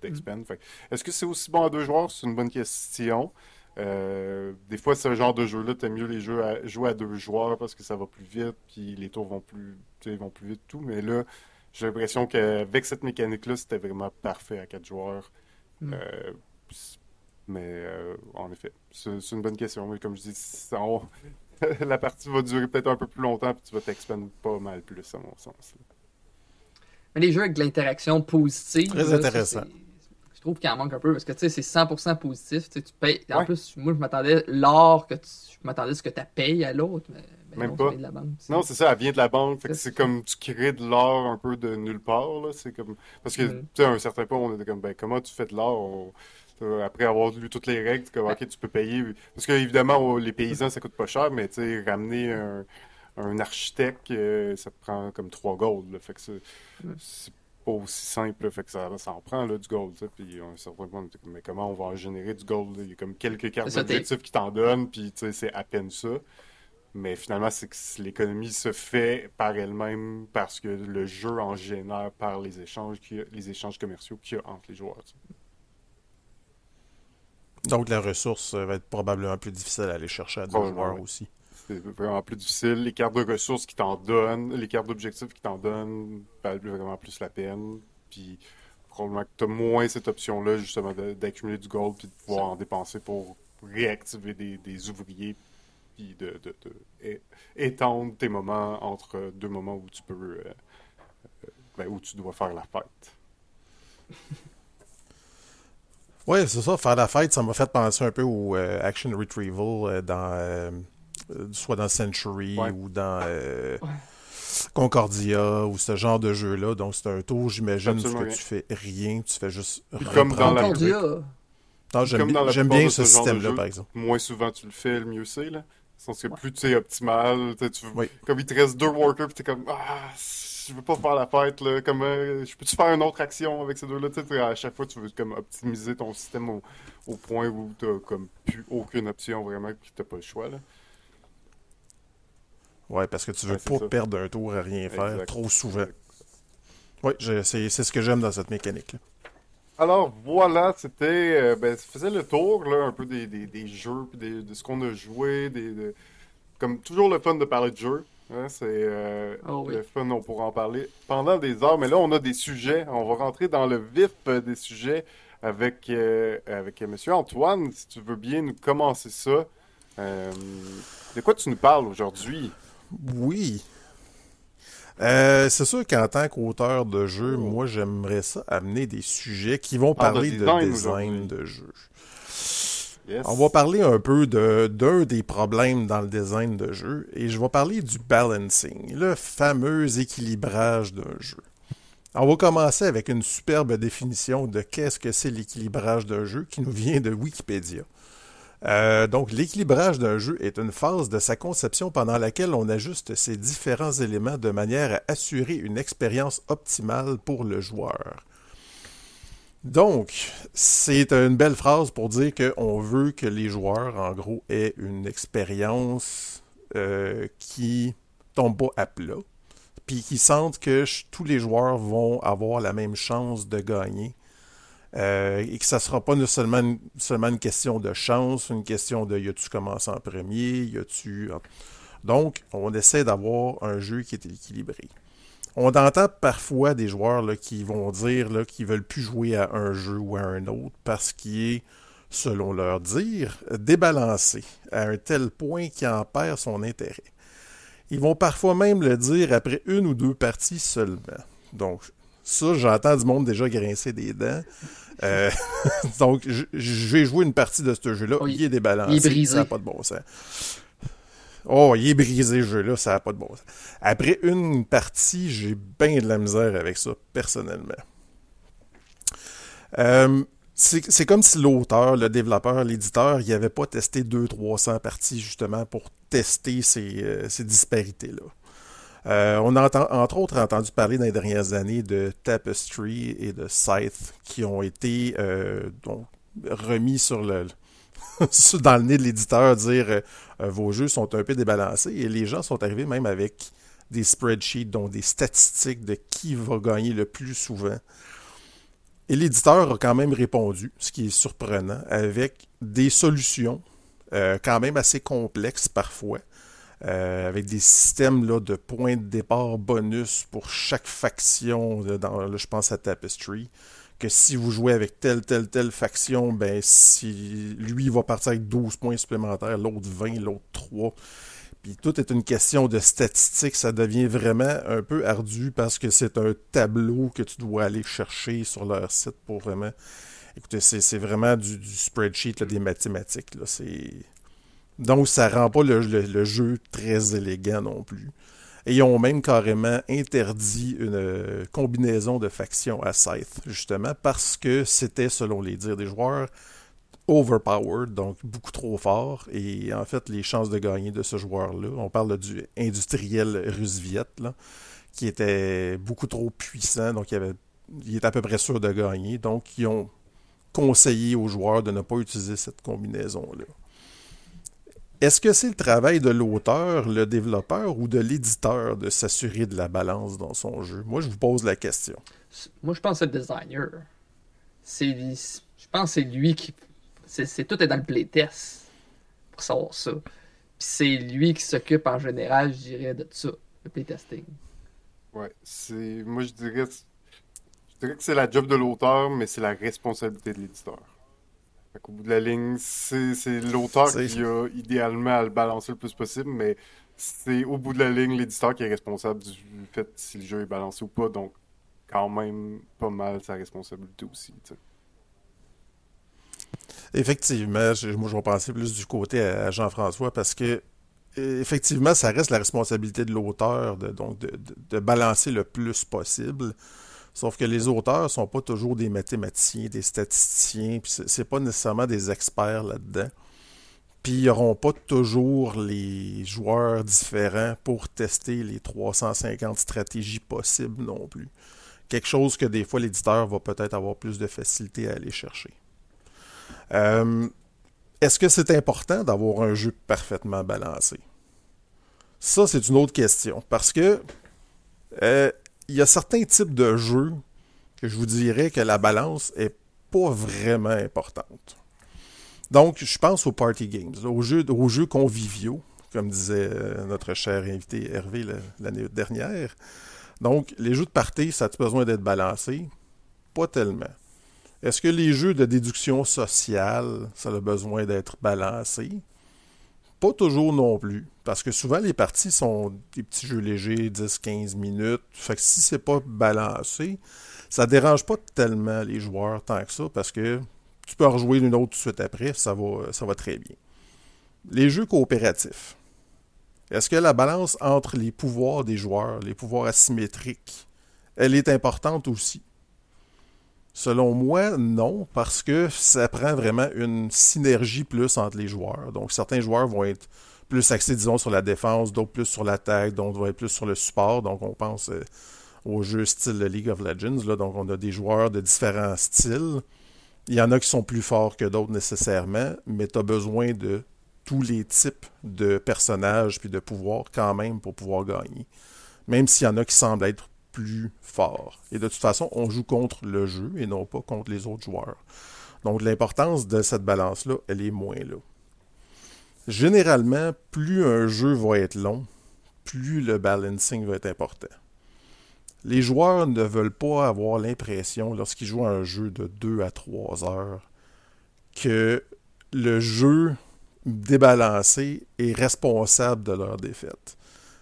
d'expand. Mm. Est-ce que c'est aussi bon à deux joueurs? C'est une bonne question. Euh, des fois, ce genre de jeu-là, t'aimes mieux les jeux à, jouer à deux joueurs parce que ça va plus vite, puis les tours vont plus, vont plus vite, tout. Mais là, j'ai l'impression qu'avec cette mécanique-là, c'était vraiment parfait à quatre joueurs. Mm. Euh, mais euh, en effet, c'est une bonne question. Mais comme je dis, la partie va durer peut-être un peu plus longtemps, puis tu vas t'expandre pas mal plus, à mon sens. Mais les jeux avec de l'interaction positive. Très intéressant. je trouve qu'il en manque un peu parce que tu sais, c'est 100% positif. Tu, payes. En plus, moi, je m'attendais l'or que tu... je m'attendais à ce que tu payes à l'autre. Mais... Même pas. De la banque, non, c'est ça, elle vient de la banque. c'est comme tu crées de l'or un peu de nulle part. Là. C'est comme... Parce que, mm. tu sais, à un certain point, on était comme, ben, comment tu fais de l'or? Après avoir lu toutes les règles, comme, ok, tu peux payer. Parce que, évidemment, les paysans, ça coûte pas cher, mais ramener un, un architecte, euh, ça te prend comme 3 gold. Fait que c'est pas aussi simple. fait que ça, ça en prend là, du gold. Puis on point, mais comment on va en générer du gold? Il y a comme quelques cartes d'objectifs qui t'en donnent, puis c'est à peine ça. Mais finalement, c'est que l'économie se fait par elle-même parce que le jeu en génère par les échanges, les échanges commerciaux qu'il y a entre les joueurs. Donc la ressource va être probablement plus difficile à aller chercher à deux joueurs aussi. C'est vraiment plus difficile. Les cartes de ressources qui t'en donnent, les cartes d'objectifs qui t'en donnent valent vraiment plus la peine. Puis probablement que tu as moins cette option-là, justement, d'accumuler du gold puis de pouvoir en dépenser pour réactiver des ouvriers de, étendre tes moments entre deux moments où tu peux euh, euh, ben, où tu dois faire la fête. Ouais, c'est ça, faire la fête, ça m'a fait penser un peu au euh, Action Retrieval dans soit dans Century ou dans Concordia ou ce genre de jeu-là. Donc c'est un tour, j'imagine, que tu fais rien, tu fais juste. Comme dans la J'aime bien ce, système-là, par exemple. Moins souvent tu le fais, le mieux c'est. Là. Sens que plus tu es optimal, tu comme il te reste deux workers, puis t'es comme Ah, je veux pas faire la fête, là. Comme, euh, je peux-tu faire une autre action avec ces deux-là? À chaque fois, tu veux comme optimiser ton système au, point où t'as comme plus aucune option vraiment, puis t'as pas le choix. Là. Ouais, parce que tu veux pas perdre un tour à rien faire trop souvent. Oui, c'est ce que j'aime dans cette mécanique. Là. Alors voilà, c'était. Euh, ben, ça faisait le tour là, un peu des, des, jeux, puis de ce qu'on a joué. Des, Comme toujours le fun de parler de jeux. Hein, c'est euh, oh le fun, on pourra en parler pendant des heures. Mais là, on a des sujets. On va rentrer dans le vif euh, des sujets avec, avec M. Antoine. Si tu veux bien nous commencer ça. de quoi tu nous parles aujourd'hui? Oui. Euh, c'est sûr qu'en tant qu'auteur de jeu, moi, j'aimerais ça amener des sujets qui vont ah, parler de design, de jeu. On va parler un peu d'un des problèmes dans le design de jeu et je vais parler du balancing, le fameux équilibrage d'un jeu. On va commencer avec une superbe définition de qu'est-ce que c'est l'équilibrage d'un jeu qui nous vient de Wikipédia. Euh, donc, l'équilibrage d'un jeu est une phase de sa conception pendant laquelle on ajuste ces différents éléments de manière à assurer une expérience optimale pour le joueur. Donc, c'est une belle phrase pour dire qu'on veut que les joueurs, en gros, aient une expérience euh, qui tombe pas à plat, puis qui sentent que tous les joueurs vont avoir la même chance de gagner euh, et que ça ne sera pas seulement une, question de chance, une question de y a-tu commencé en premier, y a-tu. Donc, on essaie d'avoir un jeu qui est équilibré. On entend parfois des joueurs là, qui vont dire qu'ils ne veulent plus jouer à un jeu ou à un autre parce qu'il est, selon leur dire, débalancé à un tel point qu'il en perd son intérêt. Ils vont parfois même le dire après une ou deux parties seulement. Donc, ça, j'entends du monde déjà grincer des dents. Euh, donc, je, vais jouer une partie de ce jeu-là. il est débalancé. Il est brisé. Ça n'a pas de bon sens. Oh, il est brisé, ce jeu-là. Ça n'a pas de bon. Après une partie, j'ai bien de la misère avec ça, personnellement. Euh, c'est comme si l'auteur, le développeur, l'éditeur, il n'avait pas testé 200-300 parties justement pour tester ces, euh, disparités-là. Euh, on a entre autres entendu parler dans les dernières années de Tapestry et de Scythe qui ont été remis sur le dans le nez de l'éditeur, dire euh, vos jeux sont un peu débalancés et les gens sont arrivés même avec des spreadsheets, donc des statistiques de qui va gagner le plus souvent. Et l'éditeur a quand même répondu, ce qui est surprenant, avec des solutions quand même assez complexes parfois. Euh, avec des systèmes là, de points de départ bonus pour chaque faction. dans, je pense à Tapestry. Que si vous jouez avec telle, telle, telle faction, ben si lui va partir avec 12 points supplémentaires, l'autre 20, l'autre 3. Puis tout est une question de statistiques. Ça devient vraiment un peu ardu parce que c'est un tableau que tu dois aller chercher sur leur site pour vraiment. Écoutez, c'est vraiment du, spreadsheet, des mathématiques. C'est donc, ça rend pas le, jeu très élégant non plus. Et ils ont même carrément interdit une euh, combinaison de factions à Scythe, justement, parce que c'était, selon les dires des joueurs, overpowered, donc beaucoup trop fort. Et en fait, les chances de gagner de ce joueur-là, on parle du industriel russe-viet, qui était beaucoup trop puissant, donc il, avait, il était à peu près sûr de gagner. Donc, ils ont conseillé aux joueurs de ne pas utiliser cette combinaison-là. Est-ce que c'est le travail de l'auteur, le développeur ou de l'éditeur de s'assurer de la balance dans son jeu? Moi, je vous pose la question. Moi, je pense que c'est le designer. C'est, je pense que c'est lui qui. C'est, tout est dans le playtest pour savoir ça. Puis c'est lui qui s'occupe en général, je dirais, de ça, le playtesting. Ouais, c'est. Moi, je dirais. Je dirais que c'est la job de l'auteur, mais c'est la responsabilité de l'éditeur. Au bout de la ligne, c'est l'auteur qui a idéalement à le balancer le plus possible, mais c'est au bout de la ligne l'éditeur qui est responsable du fait si le jeu est balancé ou pas. Donc, quand même, pas mal sa responsabilité aussi. Effectivement, moi je vais penser plus du côté à Jean-François parce que effectivement, ça reste la responsabilité de l'auteur de, donc de, balancer le plus possible. Sauf que les auteurs ne sont pas toujours des mathématiciens, des statisticiens, puis c'est pas nécessairement des experts là-dedans. Puis ils n'auront pas toujours les joueurs différents pour tester les 350 stratégies possibles non plus. Quelque chose que des fois l'éditeur va peut-être avoir plus de facilité à aller chercher. Euh, est-ce que c'est important d'avoir un jeu parfaitement balancé? Ça, c'est une autre question. Parce que euh, il y a certains types de jeux que je vous dirais que la balance est pas vraiment importante. Donc, je pense aux party games, aux, jeux, aux jeux conviviaux, comme disait euh, notre cher invité Hervé l'année dernière. Donc, les jeux de party, ça a besoin d'être balancé? Pas tellement. Est-ce que les jeux de déduction sociale, ça a besoin d'être balancé? Pas toujours non plus. Parce que souvent, les parties sont des petits jeux légers, 10-15 minutes. Fait que si c'est pas balancé, ça dérange pas tellement les joueurs tant que ça, parce que tu peux en rejouer une autre tout de suite après, ça va, ça va très bien. Les jeux coopératifs. Est-ce que la balance entre les pouvoirs des joueurs, les pouvoirs asymétriques, elle est importante aussi? Selon moi, non, parce que ça prend vraiment une synergie plus entre les joueurs. Donc, certains joueurs vont être plus axés, disons, sur la défense, d'autres plus sur l'attaque, d'autres vont être plus sur le support. Donc, on pense euh, au jeu style League of Legends. Là. Donc, on a des joueurs de différents styles. Il y en a qui sont plus forts que d'autres nécessairement, mais tu as besoin de tous les types de personnages puis de pouvoirs quand même pour pouvoir gagner. Même s'il y en a qui semblent être plus fort. Et de toute façon, on joue contre le jeu et non pas contre les autres joueurs. Donc l'importance de cette balance-là, elle est moins là. Généralement, plus un jeu va être long, plus le balancing va être important. Les joueurs ne veulent pas avoir l'impression, lorsqu'ils jouent un jeu de 2 à 3 heures, que le jeu débalancé est responsable de leur défaite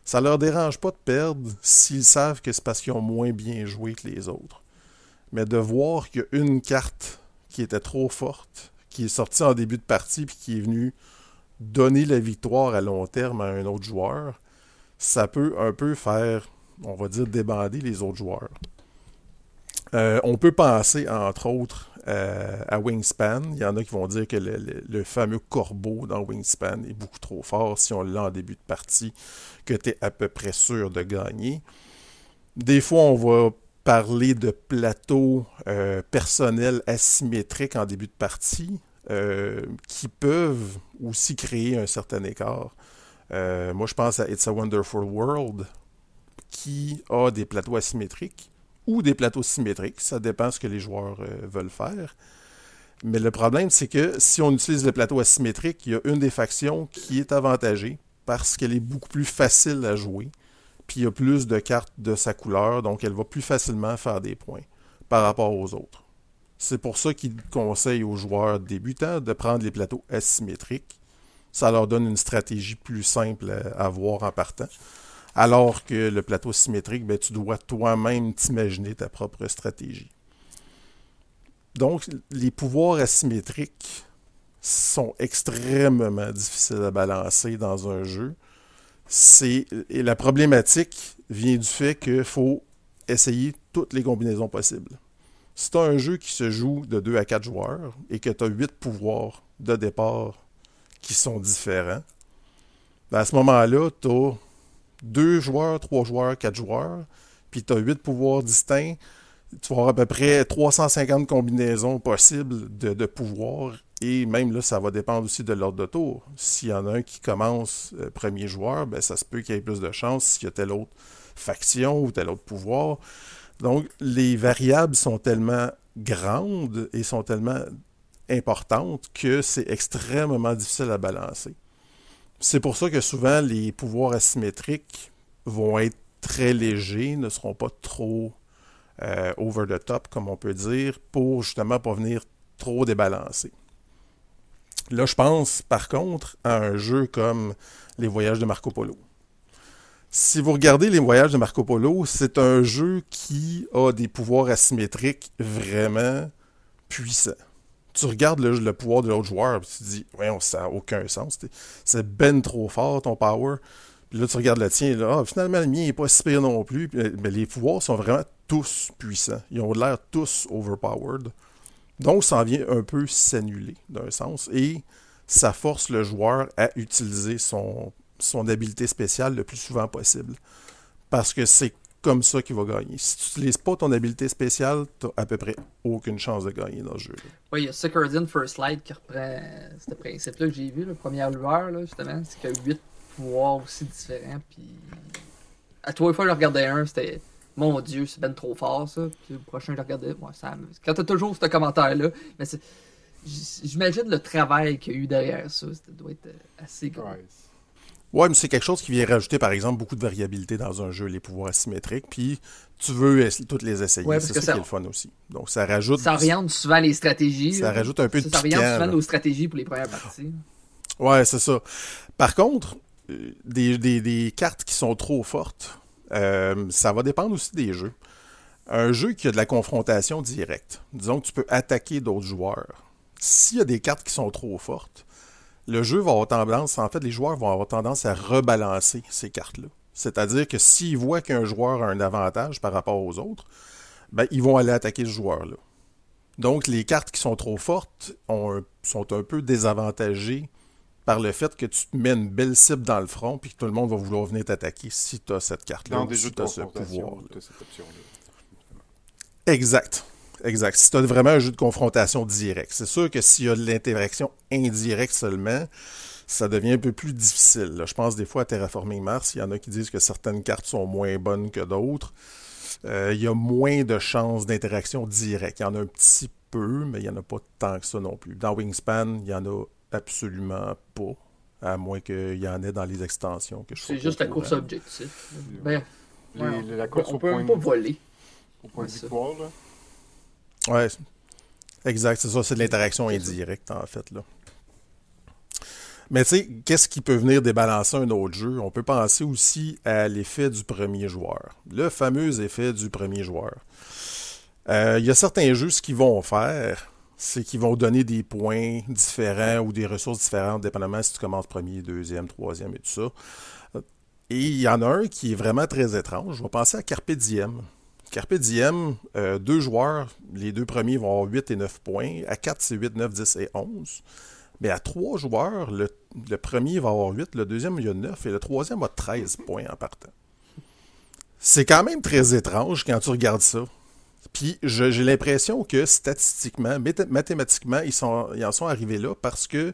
ça leur dérange pas de perdre s'ils savent que c'est parce qu'ils ont moins bien joué que les autres. Mais de voir qu'il y a une carte qui était trop forte, qui est sortie en début de partie puis qui est venue donner la victoire à long terme à un autre joueur, ça peut un peu faire, on va dire, débander les autres joueurs. Euh, on peut penser, entre autres, euh, à Wingspan. Il y en a qui vont dire que le, fameux corbeau dans Wingspan est beaucoup trop fort si on l'a en début de partie, que tu es à peu près sûr de gagner. Des fois, on va parler de plateaux euh, personnels asymétriques en début de partie qui peuvent aussi créer un certain écart. moi, je pense à It's a Wonderful World qui a des plateaux asymétriques ou des plateaux symétriques. Ça dépend ce que les joueurs euh, veulent faire. Mais le problème, c'est que si on utilise le plateau asymétrique, il y a une des factions qui est avantagée parce qu'elle est beaucoup plus facile à jouer. Puis il y a plus de cartes de sa couleur, donc elle va plus facilement faire des points par rapport aux autres. C'est pour ça qu'il conseille aux joueurs débutants de prendre les plateaux asymétriques. Ça leur donne une stratégie plus simple à, à voir en partant. Alors que le plateau symétrique, ben, tu dois toi-même t'imaginer ta propre stratégie. Donc, les pouvoirs asymétriques sont extrêmement difficiles à balancer dans un jeu. Et la problématique vient du fait qu'il faut essayer toutes les combinaisons possibles. Si tu as un jeu qui se joue de 2 à 4 joueurs et que tu as 8 pouvoirs de départ qui sont différents, ben, à ce moment-là, tu as deux joueurs, trois joueurs, quatre joueurs, puis tu as huit pouvoirs distincts, tu vas avoir à peu près 350 combinaisons possibles de, pouvoirs. Et même là, ça va dépendre aussi de l'ordre de tour. S'il y en a un qui commence euh, premier joueur, ben, ça se peut qu'il y ait plus de chance s'il y a telle autre faction ou tel autre pouvoir. Donc, les variables sont tellement grandes et sont tellement importantes que c'est extrêmement difficile à balancer. C'est pour ça que souvent les pouvoirs asymétriques vont être très légers, ne seront pas trop euh, over the top, comme on peut dire, pour justement pas venir trop débalancer. Là, je pense par contre à un jeu comme Les Voyages de Marco Polo. Si vous regardez Les Voyages de Marco Polo, c'est un jeu qui a des pouvoirs asymétriques vraiment puissants tu regardes le, pouvoir de l'autre joueur, tu te dis, ouais, ça n'a aucun sens. C'est ben trop fort ton power. Puis là, tu regardes le tien, là, ah, finalement, le mien n'est pas si pire non plus. mais ben, les pouvoirs sont vraiment tous puissants. Ils ont l'air tous overpowered. Donc, ça en vient un peu s'annuler, d'un sens. Et ça force le joueur à utiliser son habileté spéciale le plus souvent possible. Parce que c'est comme ça qu'il va gagner. Si tu n'utilises pas ton habileté spéciale, tu à peu près aucune chance de gagner dans le jeu. Oui, il y a Securdian First Light qui reprend ce principe-là que j'ai vu, la première lueur, là, justement. C'est qu'il y a 8 pouvoirs aussi différents. Puis à une fois, je regardais un, c'était mon Dieu, c'est ben trop fort ça. Puis le prochain, je regardais, ouais, ça Quand t'as toujours ce commentaire-là, mais c'est. J'imagine le travail qu'il y a eu derrière ça. Ça doit être assez grand. Ouais, mais c'est quelque chose qui vient rajouter, par exemple, beaucoup de variabilité dans un jeu, les pouvoirs asymétriques, puis tu veux toutes les essayer. c'est ça, qui est le fun aussi. Donc, ça rajoute... Ça oriente souvent les stratégies. Ça rajoute un peu de Ça oriente souvent nos stratégies pour les premières parties. Ouais, c'est ça. Par contre, euh, des, cartes qui sont trop fortes, euh, ça va dépendre aussi des jeux. Un jeu qui a de la confrontation directe, disons que tu peux attaquer d'autres joueurs. S'il y a des cartes qui sont trop fortes, le jeu va avoir tendance, en fait, les joueurs vont avoir tendance à rebalancer ces cartes-là. C'est-à-dire que s'ils voient qu'un joueur a un avantage par rapport aux autres, ben, ils vont aller attaquer ce joueur-là. Donc, les cartes qui sont trop fortes sont un peu désavantagées par le fait que tu te mets une belle cible dans le front puis que tout le monde va vouloir venir t'attaquer si tu as cette carte-là, si tu as ce pouvoir. Exact. Exact. Si tu as vraiment un jeu de confrontation direct. C'est sûr que s'il y a de l'interaction indirecte seulement, ça devient un peu plus difficile. Je pense des fois à Terraforming Mars, il y en a qui disent que certaines cartes sont moins bonnes que d'autres. Euh, il y a moins de chances d'interaction directe. Il y en a un petit peu, mais il n'y en a pas tant que ça non plus. Dans Wingspan, il n'y en a absolument pas, à moins qu'il y en ait dans les extensions. que C'est juste la course objective. Ben, la course on peut même pas voler. Au point de victoire, là. Ouais, exact, c'est ça, c'est de l'interaction indirecte en fait. là. Mais tu sais, qu'est-ce qui peut venir débalancer un autre jeu? On peut penser aussi à l'effet du premier joueur. Le fameux effet du premier joueur. Euh, il y a certains jeux, ce qu'ils vont faire, c'est qu'ils vont donner des points différents ou des ressources différentes, dépendamment si tu commences premier, deuxième, troisième et tout ça. Et il y en a un qui est vraiment très étrange. Je vais penser à Carpe Diem Carpe Diem, euh, deux joueurs, les deux premiers vont avoir 8 et 9 points. À 4, c'est 8, 9, 10 et 11. Mais à trois joueurs, le, premier va avoir 8, le deuxième, il y a 9 et le troisième a 13 points en partant. C'est quand même très étrange quand tu regardes ça. Puis j'ai l'impression que statistiquement, mathématiquement, ils, ils en sont arrivés là parce que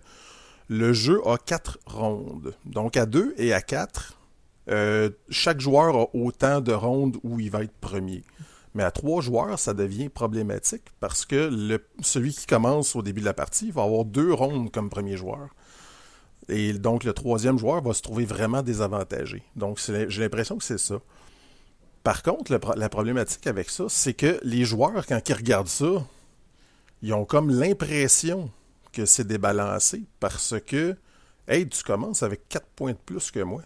le jeu a quatre rondes. Donc à 2 et à 4, euh, chaque joueur a autant de rondes où il va être premier. Mais à trois joueurs, ça devient problématique parce que celui qui commence au début de la partie va avoir deux rondes comme premier joueur. Et donc le troisième joueur va se trouver vraiment désavantagé. Donc j'ai l'impression que c'est ça. Par contre, la problématique avec ça, c'est que les joueurs, quand ils regardent ça, ils ont comme l'impression que c'est débalancé parce que, hey, tu commences avec 4 points de plus que moi.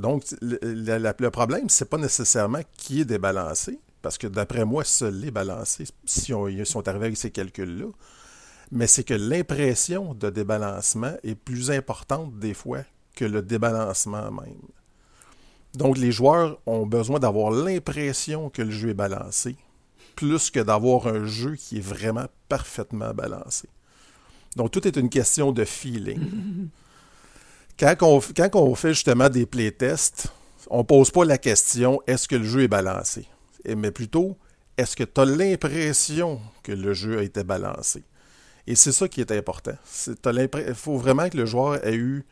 Donc, le, le, problème, c'est pas nécessairement qui est débalancé, parce que d'après moi, seul est balancé si on, ils sont arrivés avec ces calculs-là. Mais c'est que l'impression de débalancement est plus importante des fois que le débalancement même. Donc, les joueurs ont besoin d'avoir l'impression que le jeu est balancé, plus que d'avoir un jeu qui est vraiment parfaitement balancé. Donc, tout est une question de feeling. Quand on, fait justement des playtests, on ne pose pas la question est-ce que le jeu est balancé? Mais plutôt est-ce que tu as l'impression que le jeu a été balancé? Et c'est ça qui est important. Il faut vraiment que le joueur ait eu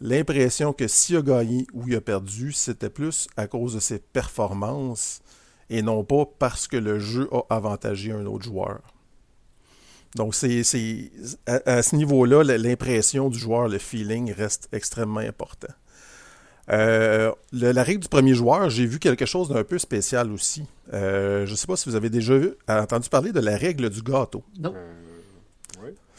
l'impression que s'il a gagné ou il a perdu, c'était plus à cause de ses performances et non pas parce que le jeu a avantagé un autre joueur. Donc, c'est, à, ce niveau-là, l'impression du joueur, le feeling reste extrêmement important. Euh, la règle du premier joueur, j'ai vu quelque chose d'un peu spécial aussi. Euh, je ne sais pas si vous avez déjà entendu parler de la règle du gâteau. Non.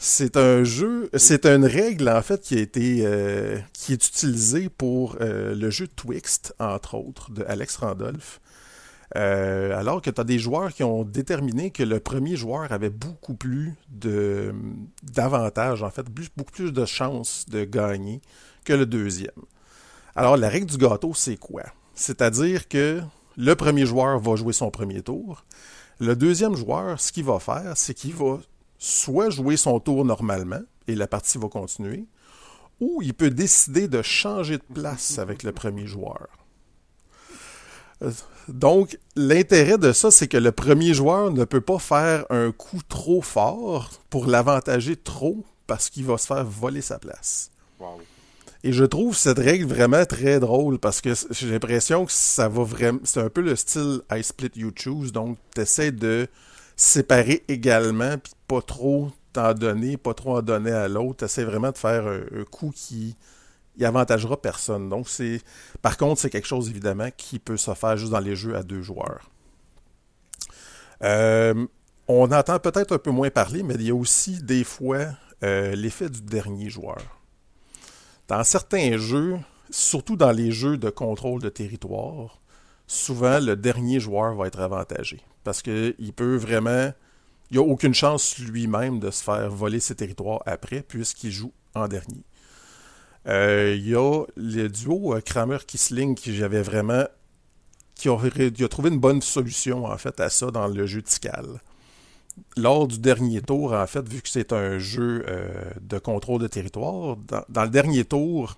C'est un jeu, c'est une règle en fait qui a été, euh, qui est utilisée pour euh, le jeu Twixt entre autres de Alex Randolph. Euh, alors que tu as des joueurs qui ont déterminé que le premier joueur avait beaucoup plus d'avantages en fait, beaucoup plus de chances de gagner que le deuxième. Alors la règle du gâteau c'est quoi? C'est-à-dire que le premier joueur va jouer son premier tour. Le deuxième joueur, ce qu'il va faire, c'est qu'il va soit jouer son tour normalement et la partie va continuer, ou il peut décider de changer de place avec le premier joueur. Donc, l'intérêt de ça, c'est que le premier joueur ne peut pas faire un coup trop fort pour l'avantager trop parce qu'il va se faire voler sa place. Et je trouve cette règle vraiment très drôle parce que j'ai l'impression que ça va vraiment. C'est un peu le style I split you choose. Donc, tu essaies de séparer également, puis pas trop t'en donner, pas trop en donner à l'autre. Essaie vraiment de faire un, coup qui y avantagera personne. Donc, c'est. Par contre, c'est quelque chose, évidemment, qui peut se faire juste dans les jeux à deux joueurs. Euh, on entend peut-être un peu moins parler, mais il y a aussi des fois euh, l'effet du dernier joueur. Dans certains jeux, surtout dans les jeux de contrôle de territoire, souvent le dernier joueur va être avantagé. Parce qu'il peut vraiment. Il n'a aucune chance lui-même de se faire voler ses territoires après, puisqu'il joue en dernier. Euh, il y a le duo euh, Kramer-Kisling qui j'avais vraiment. Qui a, trouvé une bonne solution en fait à ça dans le jeu Tikal. Lors du dernier tour, en fait, vu que c'est un jeu euh, de contrôle de territoire, dans, le dernier tour,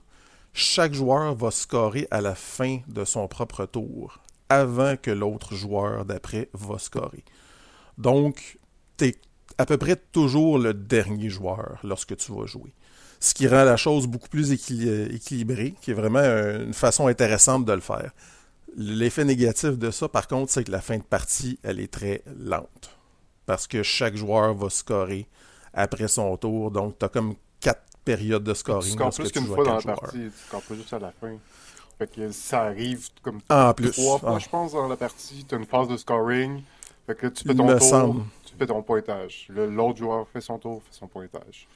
chaque joueur va scorer à la fin de son propre tour avant que l'autre joueur d'après va scorer. Donc, tu es à peu près toujours le dernier joueur lorsque tu vas jouer. Ce qui rend la chose beaucoup plus équilibrée, qui est vraiment une façon intéressante de le faire. L'effet négatif de ça, par contre, c'est que la fin de partie, elle est très lente. Parce que chaque joueur va scorer après son tour. Donc, tu as comme quatre périodes de scoring. Tu scores plus qu'une fois dans la partie. Tu scores pas juste à la fin. Fait que ça arrive comme en plus. trois fois, ah. je pense, dans la partie. Tu as une phase de scoring. Fait que tu fais ton tour, tu fais ton pointage. L'autre joueur fait son tour, fait son pointage.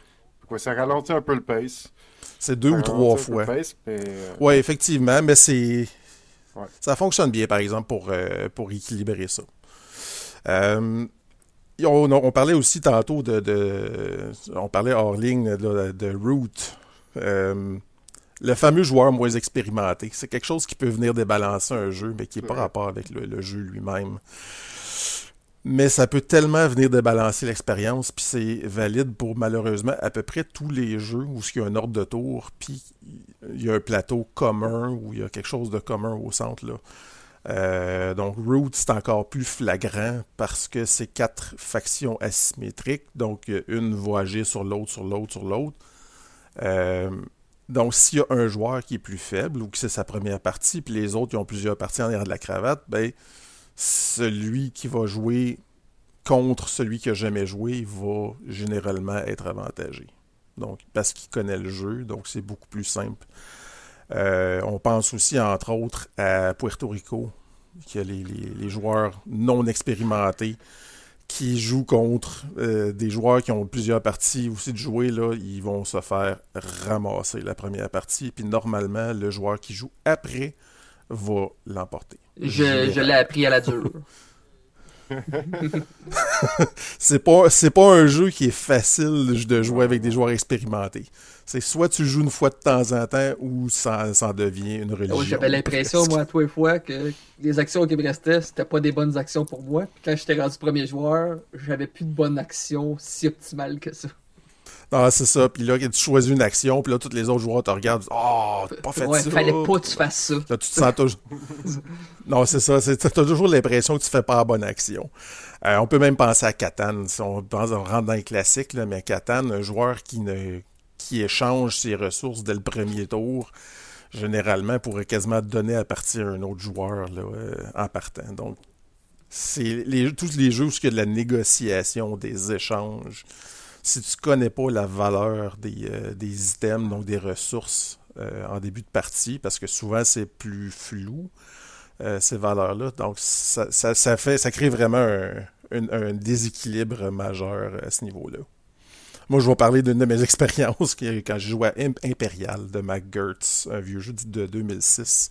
Ça ralentit un peu le pace. C'est deux ou trois fois. Euh, oui, effectivement, mais c'est. Ça fonctionne bien, par exemple, pour, euh, pour équilibrer ça. Euh, on, parlait aussi tantôt de, on parlait hors ligne de, de Root. le fameux joueur moins expérimenté. C'est quelque chose qui peut venir débalancer un jeu, mais qui n'est pas rapport avec le, jeu lui-même. Mais ça peut tellement venir débalancer l'expérience, puis c'est valide pour malheureusement à peu près tous les jeux où il y a un ordre de tour, puis il y a un plateau commun, ou il y a quelque chose de commun au centre. Euh, donc Root, c'est encore plus flagrant parce que c'est quatre factions asymétriques. Donc une va agir sur l'autre, sur l'autre, sur l'autre. Euh, donc s'il y a un joueur qui est plus faible ou que c'est sa première partie, puis les autres qui ont plusieurs parties en arrière de la cravate, ben celui qui va jouer contre celui qui a jamais joué va généralement être avantagé. Donc parce qu'il connaît le jeu, donc c'est beaucoup plus simple. Euh, on pense aussi, entre autres, à Puerto Rico, qui a les, joueurs non expérimentés qui jouent contre euh, des joueurs qui ont plusieurs parties aussi de jouer, là, ils vont se faire ramasser la première partie. Puis normalement, le joueur qui joue après va l'emporter. Je, je l'ai appris à la dure. c'est pas c'est pas un jeu qui est facile de jouer avec des joueurs expérimentés. C'est soit tu joues une fois de temps en temps ou ça, ça devient une religion. J'avais l'impression, moi, à tous les fois, que les actions qui me restaient, c'était pas des bonnes actions pour moi. quand j'étais rendu premier joueur, j'avais plus de bonnes actions si optimales que ça. Ah, c'est ça. Puis là, tu choisis une action, puis là, tous les autres joueurs te regardent. Oh, t'as pas fait ouais, ça. fallait pas que tu fasses ça. Là, tu te sens toujours. non, c'est ça. T'as toujours l'impression que tu fais pas la bonne action. Euh, on peut même penser à Catan. Si on, pense, on rentre dans les classiques, là, mais Catan, un joueur qui ne qui échange ses ressources dès le premier tour, généralement pourrait quasiment donner à partir à un autre joueur là, euh, en partant. Donc, c'est tous les jeux où il y a de la négociation, des échanges si tu connais pas la valeur des, euh, items, donc des ressources euh, en début de partie, parce que souvent c'est plus flou, euh, ces valeurs-là. Donc ça, fait, ça crée vraiment un, déséquilibre majeur à ce niveau-là. Moi, je vais parler d'une de mes expériences quand je jouais à Imperial de McGurtz, un vieux jeu de 2006.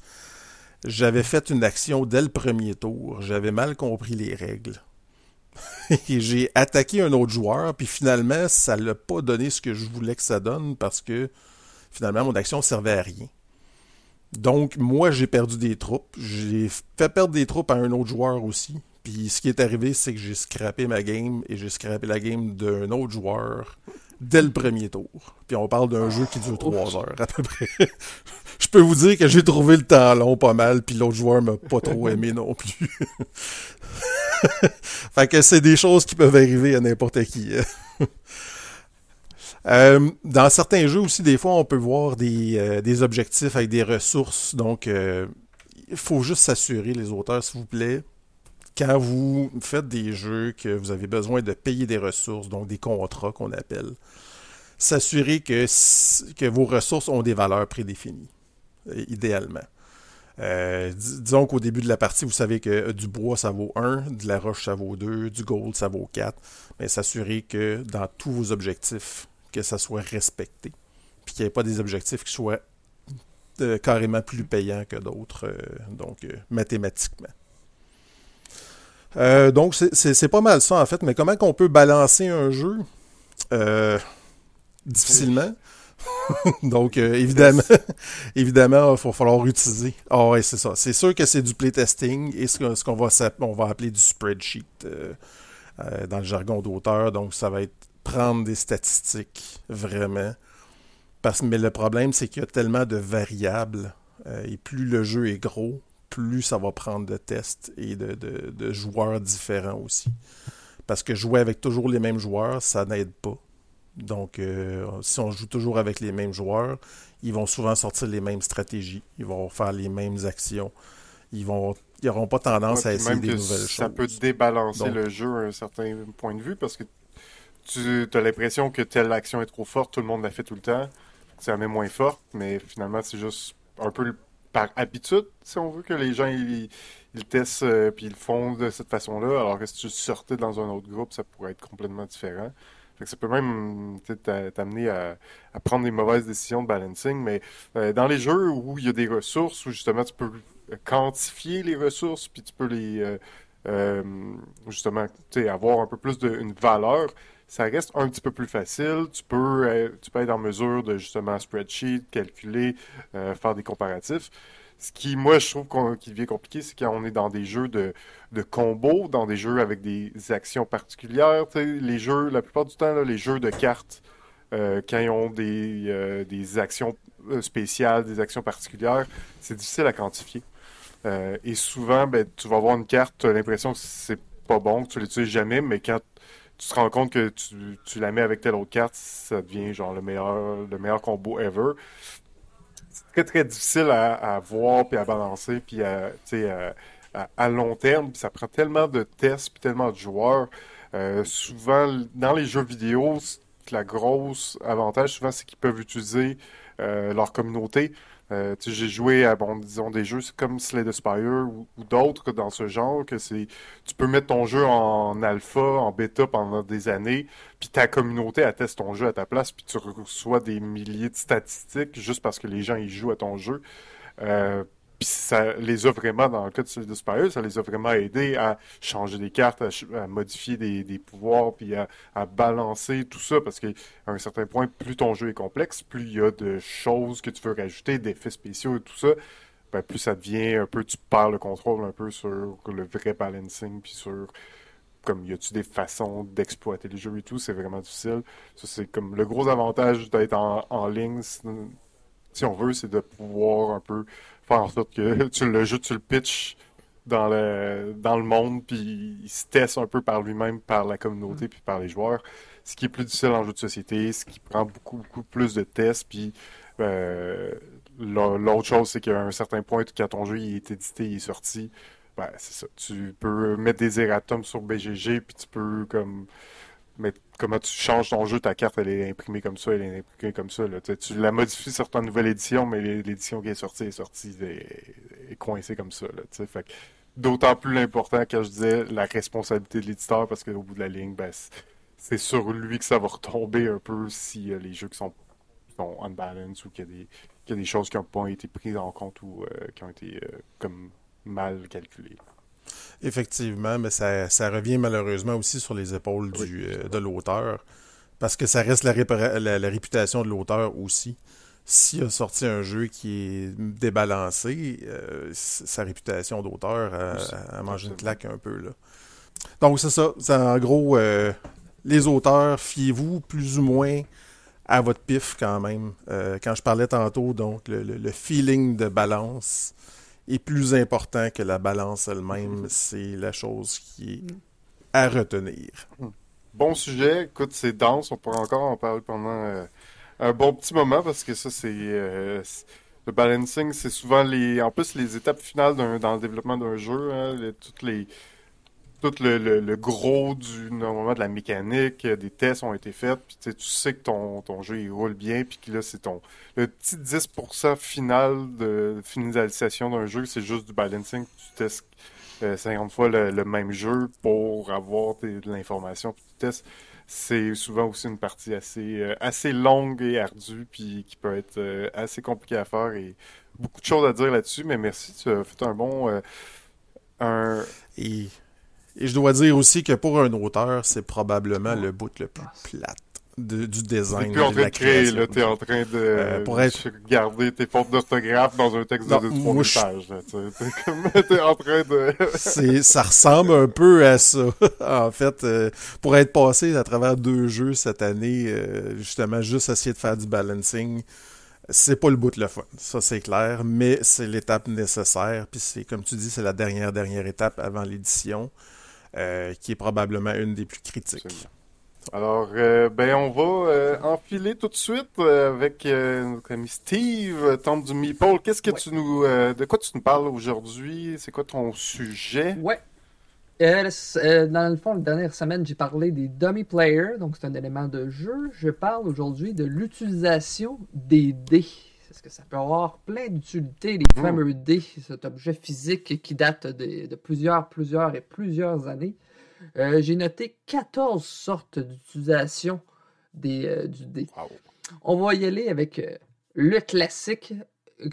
J'avais fait une action dès le premier tour. J'avais mal compris les règles. j'ai attaqué un autre joueur, puis finalement, ça l'a pas donné ce que je voulais que ça donne parce que finalement, mon action servait à rien. Donc, moi, j'ai perdu des troupes. J'ai fait perdre des troupes à un autre joueur aussi. Puis ce qui est arrivé, c'est que j'ai scrappé ma game et j'ai scrappé la game d'un autre joueur dès le premier tour. Puis on parle d'un jeu qui dure trois heures à peu près. Je peux vous dire que j'ai trouvé le temps long pas mal, puis l'autre joueur m'a pas trop aimé non plus. fait que c'est des choses qui peuvent arriver à n'importe qui. Euh, dans certains jeux aussi, des fois, on peut voir des, euh, objectifs avec des ressources. Donc, euh, il faut juste s'assurer, les auteurs, s'il vous plaît, quand vous faites des jeux que vous avez besoin de payer des ressources, donc des contrats qu'on appelle, s'assurer que, que vos ressources ont des valeurs prédéfinies, idéalement. Euh, disons qu'au début de la partie, vous savez que euh, du bois, ça vaut 1, de la roche, ça vaut 2, du gold, ça vaut 4. Mais s'assurer que dans tous vos objectifs, que ça soit respecté. Puis qu'il n'y ait pas des objectifs qui soient euh, carrément plus payants que d'autres, donc mathématiquement. donc c'est pas mal ça en fait, mais comment qu'on peut balancer un jeu Difficilement? Donc, euh, évidemment, évidemment, il va falloir utiliser. Ah ouais, c'est ça. C'est sûr que c'est du playtesting et ce qu'on va, on va appeler du spreadsheet euh, euh, dans le jargon d'auteur. Donc, ça va être prendre des statistiques, vraiment. Parce, mais le problème, c'est qu'il y a tellement de variables et plus le jeu est gros, plus ça va prendre de tests et de, de joueurs différents aussi. Parce que jouer avec toujours les mêmes joueurs, ça n'aide pas. Donc, euh, si on joue toujours avec les mêmes joueurs, ils vont souvent sortir les mêmes stratégies, ils vont faire les mêmes actions, ils vont ils n'auront pas tendance à essayer des nouvelles choses. Ça peut débalancer le jeu à un certain point de vue parce que tu as l'impression que telle action est trop forte, tout le monde la fait tout le temps, c'est la même moins forte, mais finalement c'est juste un peu par habitude, si on veut, que les gens ils, testent et euh, puis ils le font de cette façon-là, alors que si tu sortais dans un autre groupe, ça pourrait être complètement différent ça peut même t'amener à, prendre des mauvaises décisions de balancing. Mais euh, dans les jeux où il y a des ressources, où justement tu peux quantifier les ressources, puis tu peux les euh, euh, justement avoir un peu plus d'une valeur, ça reste un petit peu plus facile. Tu peux, tu peux être en mesure de justement spreadsheet, calculer, faire des comparatifs. Ce qui, moi, je trouve qu'il devient compliqué, c'est quand on est dans des jeux de, combos, dans des jeux avec des actions particulières. les jeux, la plupart du temps, les jeux de cartes, euh, quand ils ont des, euh, actions euh, spéciales, des actions particulières, c'est difficile à quantifier. et souvent, ben, tu vas voir une carte, tu as l'impression que c'est pas bon, que tu l'utilises jamais, mais quand tu te rends compte que tu, tu, la mets avec telle autre carte, ça devient genre le meilleur, le meilleur combo ever très, très difficile à, voir, puis à balancer, puis à, à, long terme. ça prend tellement de tests, puis tellement de joueurs. Euh, souvent, dans les jeux vidéo, la grosse avantage, souvent, c'est qu'ils peuvent utiliser euh, leur communauté euh, j'ai joué à bon, disons des jeux comme Slay Spire ou, ou d'autres dans ce genre que c'est tu peux mettre ton jeu en alpha, en bêta pendant des années, puis ta communauté atteste ton jeu à ta place, puis tu reçois des milliers de statistiques juste parce que les gens y jouent à ton jeu. Euh, puis ça les a vraiment, dans le cas de Slay Spire, ça les a vraiment aidés à changer des cartes, à, modifier des, pouvoirs, puis à, balancer tout ça, parce qu'à un certain point, plus ton jeu est complexe, plus il y a de choses que tu veux rajouter, d'effets spéciaux et tout ça, ben, plus ça devient un peu, tu perds le contrôle un peu sur le vrai balancing, puis sur comme y a-tu des façons d'exploiter le jeu et tout, c'est vraiment difficile. Ça, c'est comme le gros avantage d'être en, en ligne, si on veut, c'est de pouvoir un peu faire en sorte que tu le jeu, tu le pitches dans le, dans le monde, puis il se teste un peu par lui-même, par la communauté, mm. puis par les joueurs. Ce qui est plus difficile en jeu de société, ce qui prend beaucoup, beaucoup plus de tests, puis euh, l'autre chose, c'est qu'à un certain point, quand ton jeu il est édité, il est sorti, ben, c'est ça. Tu peux mettre des erratums sur BGG, puis tu peux comme mais comment tu changes ton jeu, ta carte, elle est imprimée comme ça, elle est imprimée comme ça. Là. Tu, la modifies sur ta nouvelle édition, mais l'édition qui est sortie est sortie, est, coincée comme ça. D'autant plus important quand je disais la responsabilité de l'éditeur, parce qu'au bout de la ligne, ben, c'est sur lui que ça va retomber un peu si les jeux qui sont, sont ou qu'il y, y, a des choses qui n'ont pas été prises en compte ou euh, qui ont été euh, comme mal calculées. Effectivement, mais ça, ça, revient malheureusement aussi sur les épaules du, euh, de l'auteur. Parce que ça reste la, la, réputation de l'auteur aussi. S'il a sorti un jeu qui est débalancé, euh, sa réputation d'auteur a, mangé une claque un peu. Là. Donc c'est ça. En gros, euh, les auteurs, fiez-vous plus ou moins à votre pif quand même. quand je parlais tantôt, donc le, le feeling de balance est plus important que la balance elle-même. Mm-hmm. C'est la chose qui est à retenir. Mm. Bon sujet. Écoute, c'est dense. On pourra encore en parler pendant euh, un bon petit moment parce que ça, c'est. Euh, le balancing, c'est souvent les. En plus, les étapes finales dans le développement d'un jeu. Hein, toutes les tout le, gros du normalement de la mécanique, euh, des tests ont été faits, puis tu sais que ton, ton jeu il roule bien, puis que là c'est ton le petit 10% final de finalisation d'un jeu, c'est juste du balancing, tu testes 50 euh, fois le, même jeu pour avoir de l'information, puis tu testes. C'est souvent aussi une partie assez euh, assez longue et ardue, puis qui peut être assez compliquée à faire et beaucoup de choses à dire là-dessus, mais merci, tu as fait un bon un et je dois dire aussi que pour un auteur, c'est probablement le bout le plus plate. du design. Tu es en train de, créer, là, es en train de, euh, pour être... garder tes fautes d'orthographe dans un texte de 3 pages. T'es en train de... ça ressemble un peu à ça. en fait, euh, pour être passé à travers deux jeux cette année, euh, justement, juste essayer de faire du balancing, c'est pas le bout de le fun, ça c'est clair, mais c'est l'étape nécessaire. Puis c'est, comme tu dis, c'est la dernière, dernière étape avant l'édition. Euh, qui est probablement une des plus critiques. Alors, euh, ben, on va euh, enfiler tout de suite avec notre ami Steve, Temple du Meeple. Qu'est-ce que tu nous, de quoi tu nous parles aujourd'hui? C'est quoi ton sujet? Ouais. dans le fond, la dernière semaine, j'ai parlé des dummy players, donc c'est un élément de jeu. Je parle aujourd'hui de l'utilisation des dés parce que ça peut avoir plein d'utilités, les hmm. fameux dés, cet objet physique qui date de, plusieurs, plusieurs et plusieurs années. Euh, j'ai noté 14 sortes d'utilisation euh, du dé. On va y aller avec euh, le classique.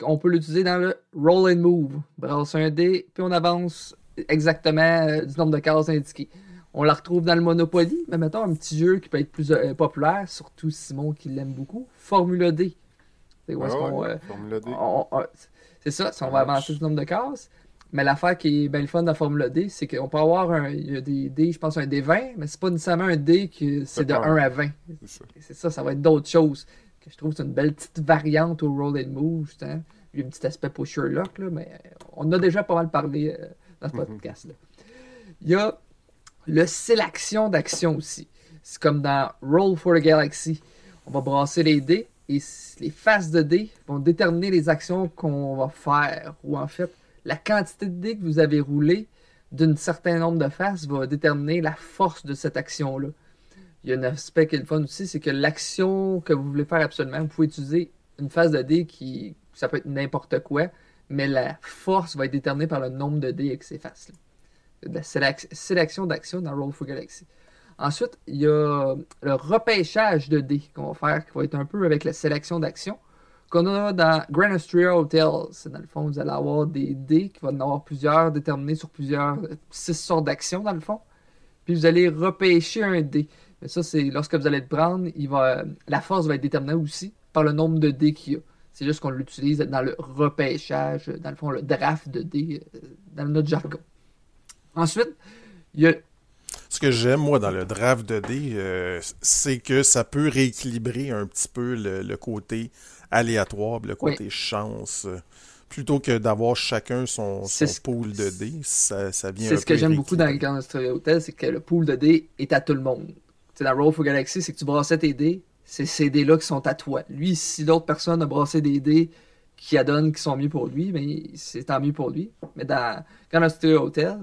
On peut l'utiliser dans le roll and move. Brasse un dé, puis on avance exactement du nombre de cases indiquées. On la retrouve dans le Monopoly, mais mettons un petit jeu qui peut être plus populaire, surtout Simon qui l'aime beaucoup, Formula D. C'est Ah ouais, D. c'est ça, si on va avancer le nombre de cases. Mais l'affaire qui est bien le fun dans la Formule D, c'est qu'on peut avoir un, il y a des dés, je pense un D20, mais c'est pas nécessairement un dé que c'est de pas 1 à 20. C'est ça. Ça, ça va être d'autres choses. Que je trouve que c'est une belle petite variante au roll and move. justement. Il y a un petit aspect pour Sherlock, là, mais on a déjà pas mal parlé euh, dans ce Mhm. podcast-là. Il y a le sélection d'action aussi. C'est comme dans Roll for the Galaxy. On va brasser les dés et les faces de dés vont déterminer les actions qu'on va faire. Ou en fait, la quantité de dés que vous avez roulé d'un certain nombre de faces va déterminer la force de cette action-là. Il y a un aspect qui est le fun aussi, c'est que l'action que vous voulez faire absolument, vous pouvez utiliser une phase de dés qui, ça peut être n'importe quoi, mais la force va être déterminée par le nombre de dés avec ces faces-là. De la sélec- sélection d'action dans Roll for Galaxy. Ensuite, il y a le repêchage de dés qu'on va faire, qui va être un peu avec la sélection d'action, qu'on a dans Grand Austria Hotel. C'est dans le fond, vous allez avoir des dés, qui vont en avoir plusieurs, déterminés sur plusieurs, euh, six sortes d'actions dans le fond. Puis vous allez repêcher un dé. Mais ça, c'est lorsque vous allez le prendre, il va, la force va être déterminée aussi par le nombre de dés qu'il y a. C'est juste qu'on l'utilise dans le repêchage, dans le fond, le draft de dés, euh, dans notre jargon. Ensuite, il y a Ce que j'aime, moi, dans le draft de dés, euh, c'est que ça peut rééquilibrer un petit peu le, le côté aléatoire, le côté chance. Plutôt que d'avoir chacun son, C'est son ce- pool de dés, ça, ça vient C'est ce que j'aime beaucoup dans rééquilibrer. Grand Australia Hotel, c'est que le pool de dés est à tout le monde. C'est dans Roll for Galaxy, c'est que tu brassais tes dés, c'est ces dés-là qui sont à toi. Lui, si l'autre personne a brassé des dés qui adonnent qui sont mieux pour lui, mais c'est tant mieux pour lui. Mais dans Grand Hotel,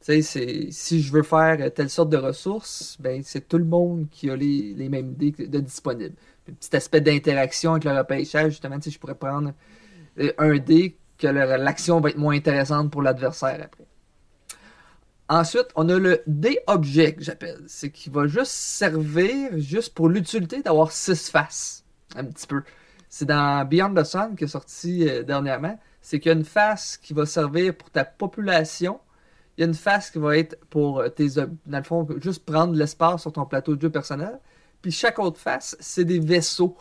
si je veux faire telle sorte de ressources, ben c'est tout le monde qui a les, mêmes dés de disponibles. Un petit aspect d'interaction avec le repêchage, justement, sais, je pourrais prendre euh, un dé que le- l'action va être moins intéressante pour l'adversaire après. Ensuite, on a le D-objet que j'appelle. C'est qui va juste servir juste pour l'utilité d'avoir six faces. Un petit peu. C'est dans Beyond the Sun qui est sorti euh, dernièrement. C'est qu'il y a une face qui va servir pour ta population. Il y a une face qui va être pour euh, tes dans le fond juste prendre l'espace sur ton plateau de jeu personnel. Puis chaque autre face, c'est des vaisseaux.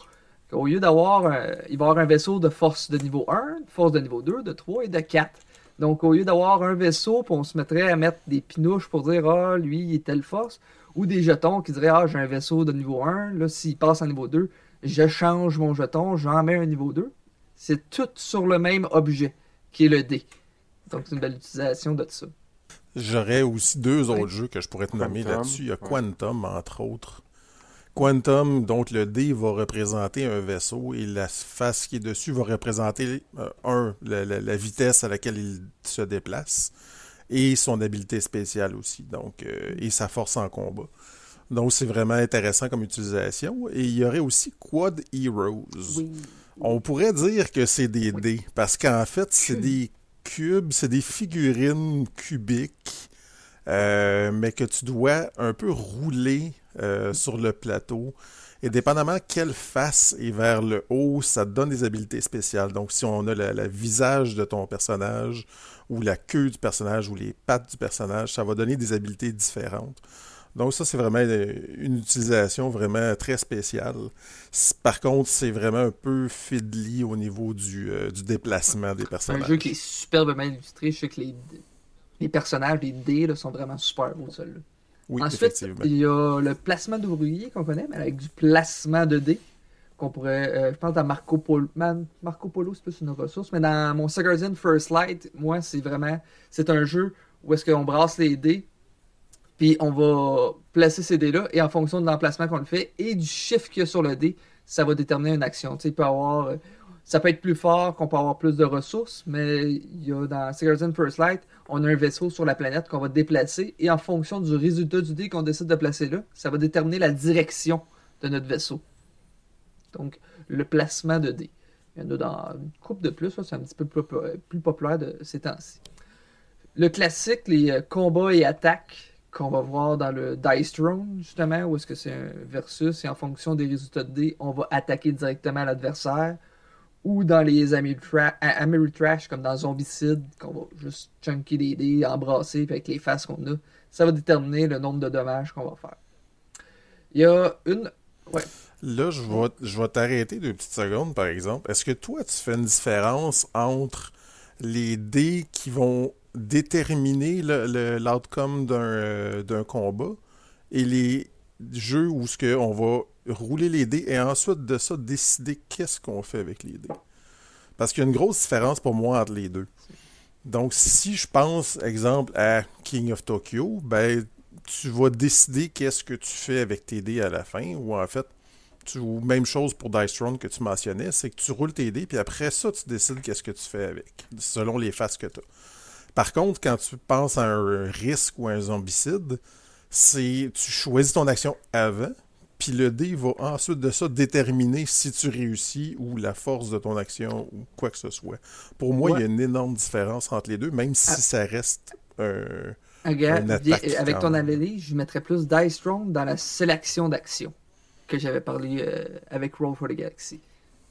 Au lieu d'avoir un- il va y avoir un vaisseau de force de niveau 1, de force de niveau 2, de 3 et de 4. Donc, au lieu d'avoir un vaisseau, puis on se mettrait à mettre des pinouches pour dire Ah, lui, il est telle force, ou des jetons qui diraient Ah, j'ai un vaisseau de niveau 1, là, s'il passe en niveau 2, je change mon jeton, j'en mets un niveau 2. C'est tout sur le même objet, qui est le dé. Donc, c'est une belle utilisation de ça. J'aurais aussi deux autres jeux que je pourrais te nommer là-dessus. Il y a ouais. Quantum, entre autres. Quantum, donc le dé va représenter un vaisseau et la face qui est dessus va représenter, euh, un, la, la- la vitesse à laquelle il se déplace et son habileté spéciale aussi, donc, euh, et sa force en combat. Donc c'est vraiment intéressant comme utilisation. Et il y aurait aussi Quad Heroes. On pourrait dire que c'est des dés, parce qu'en fait, c'est des cubes, c'est des figurines cubiques, euh, mais que tu dois un peu rouler euh, sur le plateau. Et dépendamment quelle face est vers le haut, ça donne des habiletés spéciales. Donc, si on a le, le visage de ton personnage, ou la queue du personnage, ou les pattes du personnage, ça va donner des habiletés différentes. Donc ça, c'est vraiment euh, une utilisation vraiment très spéciale. Par contre, c'est vraiment un peu fiddly au niveau du, euh, du déplacement des C'est un personnages. jeu qui est superbement illustré. Je sais que les, les personnages, les dés, là, sont vraiment super beaux, ceux-là. Oui, Ensuite, il y a le placement d'ouvriers qu'on connaît, mais avec du placement de dés. Qu'on pourrait, euh, je pense dans Marco Polo, man, Marco Polo c'est plus une ressource, mais dans mon Second First Light, moi c'est vraiment, c'est un jeu où est-ce qu'on brasse les dés, puis on va placer ces dés-là, et en fonction de l'emplacement qu'on le fait, et du chiffre qu'il y a sur le dé, ça va déterminer une action. Peut avoir, euh, ça peut être plus fort, qu'on peut avoir plus de ressources, mais il y a dans First Light, on a un vaisseau sur la planète qu'on va déplacer, et en fonction du résultat du dé qu'on décide de placer là, ça va déterminer la direction de notre vaisseau. Donc, le placement de dés. Il y en a dans une coupe de plus, c'est un petit peu plus, plus populaire de ces temps-ci. Le classique, les euh, combats et attaques qu'on va voir dans le Dice Throne, justement, où est-ce que c'est un versus, et en fonction des résultats de dés, on va attaquer directement l'adversaire. Ou dans les Ameritrash, comme dans Zombicide, qu'on va juste chunker les dés, embrasser, puis avec les faces qu'on a, ça va déterminer le nombre de dommages qu'on va faire. Il y a une. Là, je vais, je vais t'arrêter deux petites secondes, par exemple. Est-ce que toi, tu fais une différence entre les dés qui vont déterminer l'outcome le, d'un combat et les jeux où on va rouler les dés et ensuite de ça décider qu'est-ce qu'on fait avec les dés. Parce qu'il y a une grosse différence pour moi entre les deux. Donc si je pense exemple à King of Tokyo, ben tu vas décider qu'est-ce que tu fais avec tes dés à la fin ou en fait tu, ou même chose pour Dice Throne que tu mentionnais, c'est que tu roules tes dés puis après ça tu décides qu'est-ce que tu fais avec selon les faces que tu as. Par contre, quand tu penses à un risque ou un zombicide, c'est tu choisis ton action avant, puis le dé va ensuite de ça déterminer si tu réussis ou la force de ton action ou quoi que ce soit. Pour moi, il y a une énorme différence entre les deux, même si ah. ça reste un. avec ton analyse, je mettrais plus Dice Throne dans la sélection d'actions que j'avais parlé euh, avec Roll for the Galaxy.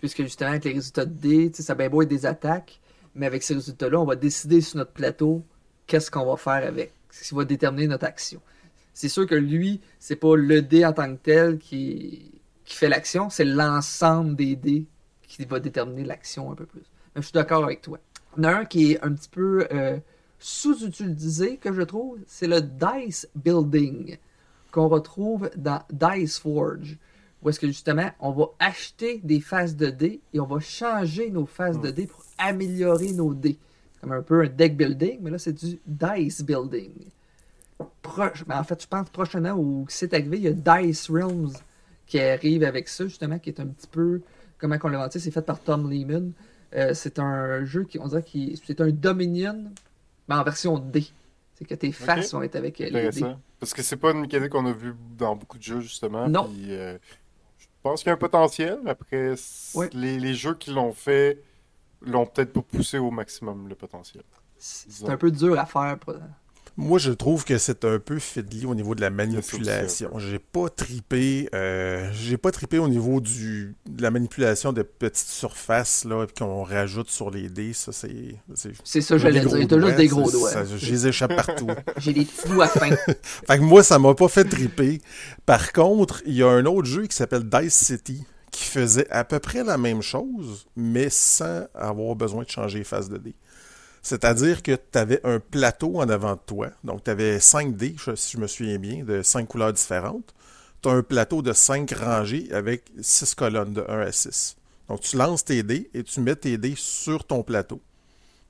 Puisque justement, avec les résultats de dés, ça a bien beau être des attaques, mais avec ces résultats-là, on va décider sur notre plateau qu'est-ce qu'on va faire avec, ce qui va déterminer notre action. C'est sûr que lui, c'est pas le dé en tant que tel qui, qui fait l'action, c'est l'ensemble des dés qui va déterminer l'action un peu plus. Mais je suis d'accord avec toi. Il y en a un qui est un petit peu euh, sous-utilisé, que je trouve, c'est le dice building qu'on retrouve dans Dice Forge où est-ce que justement, on va acheter des faces de dés et on va changer nos faces de dés pour améliorer nos dés. Comme un peu un deck building, mais là, c'est du dice building. Ben, en fait, je pense prochainement au site arrivé, il y a Dice Realms qui arrive avec ça, justement, qui est un petit peu. Comment on l'a inventé C'est fait par Tom Lehman. Euh, c'est un jeu qui, on dirait, qui c'est un Dominion, mais en version D. C'est que tes faces vont être avec les dés. Parce que c'est pas une mécanique qu'on a vue dans beaucoup de jeux, justement. Non. Euh, je pense qu'il y a un potentiel. Après, les, jeux qui l'ont fait l'ont peut-être pas poussé au maximum le potentiel. C'est un peu dur à faire. Pour... Moi, je trouve que c'est un peu fiddly au niveau de la manipulation. J'ai pas tripé, euh, j'ai pas tripé au niveau du, de la manipulation de petites surfaces là qu'on rajoute sur les dés. Ça, c'est. C'est ça, j'allais dire. T'as juste des gros doigts. Je les échappe partout. j'ai des petits doigts fins. fait que moi, ça m'a pas fait triper. Par contre, il y a un autre jeu qui s'appelle Dice City qui faisait à peu près la même chose, mais sans avoir besoin de changer les de dés. C'est-à-dire que tu avais un plateau en avant de toi. Donc, tu avais 5 dés, si je me souviens bien, de 5 couleurs différentes. Tu as un plateau de 5 rangées avec 6 colonnes de 1 à 6. Donc, tu lances tes dés et tu mets tes dés sur ton plateau.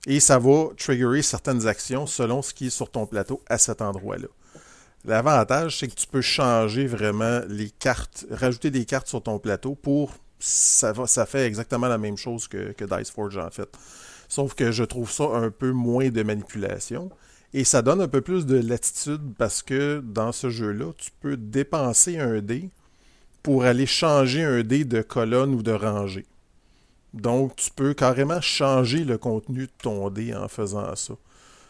Et ça va triggerer certaines actions selon ce qui est sur ton plateau à cet endroit-là. L'avantage, c'est que tu peux changer vraiment les cartes, rajouter des cartes sur ton plateau pour. Ça, fait exactement la même chose que, que Dice Forge en fait. Sauf que je trouve ça un peu moins de manipulation. Et ça donne un peu plus de latitude parce que dans ce jeu-là, tu peux dépenser un dé pour aller changer un dé de colonne ou de rangée. Donc, tu peux carrément changer le contenu de ton dé en faisant ça.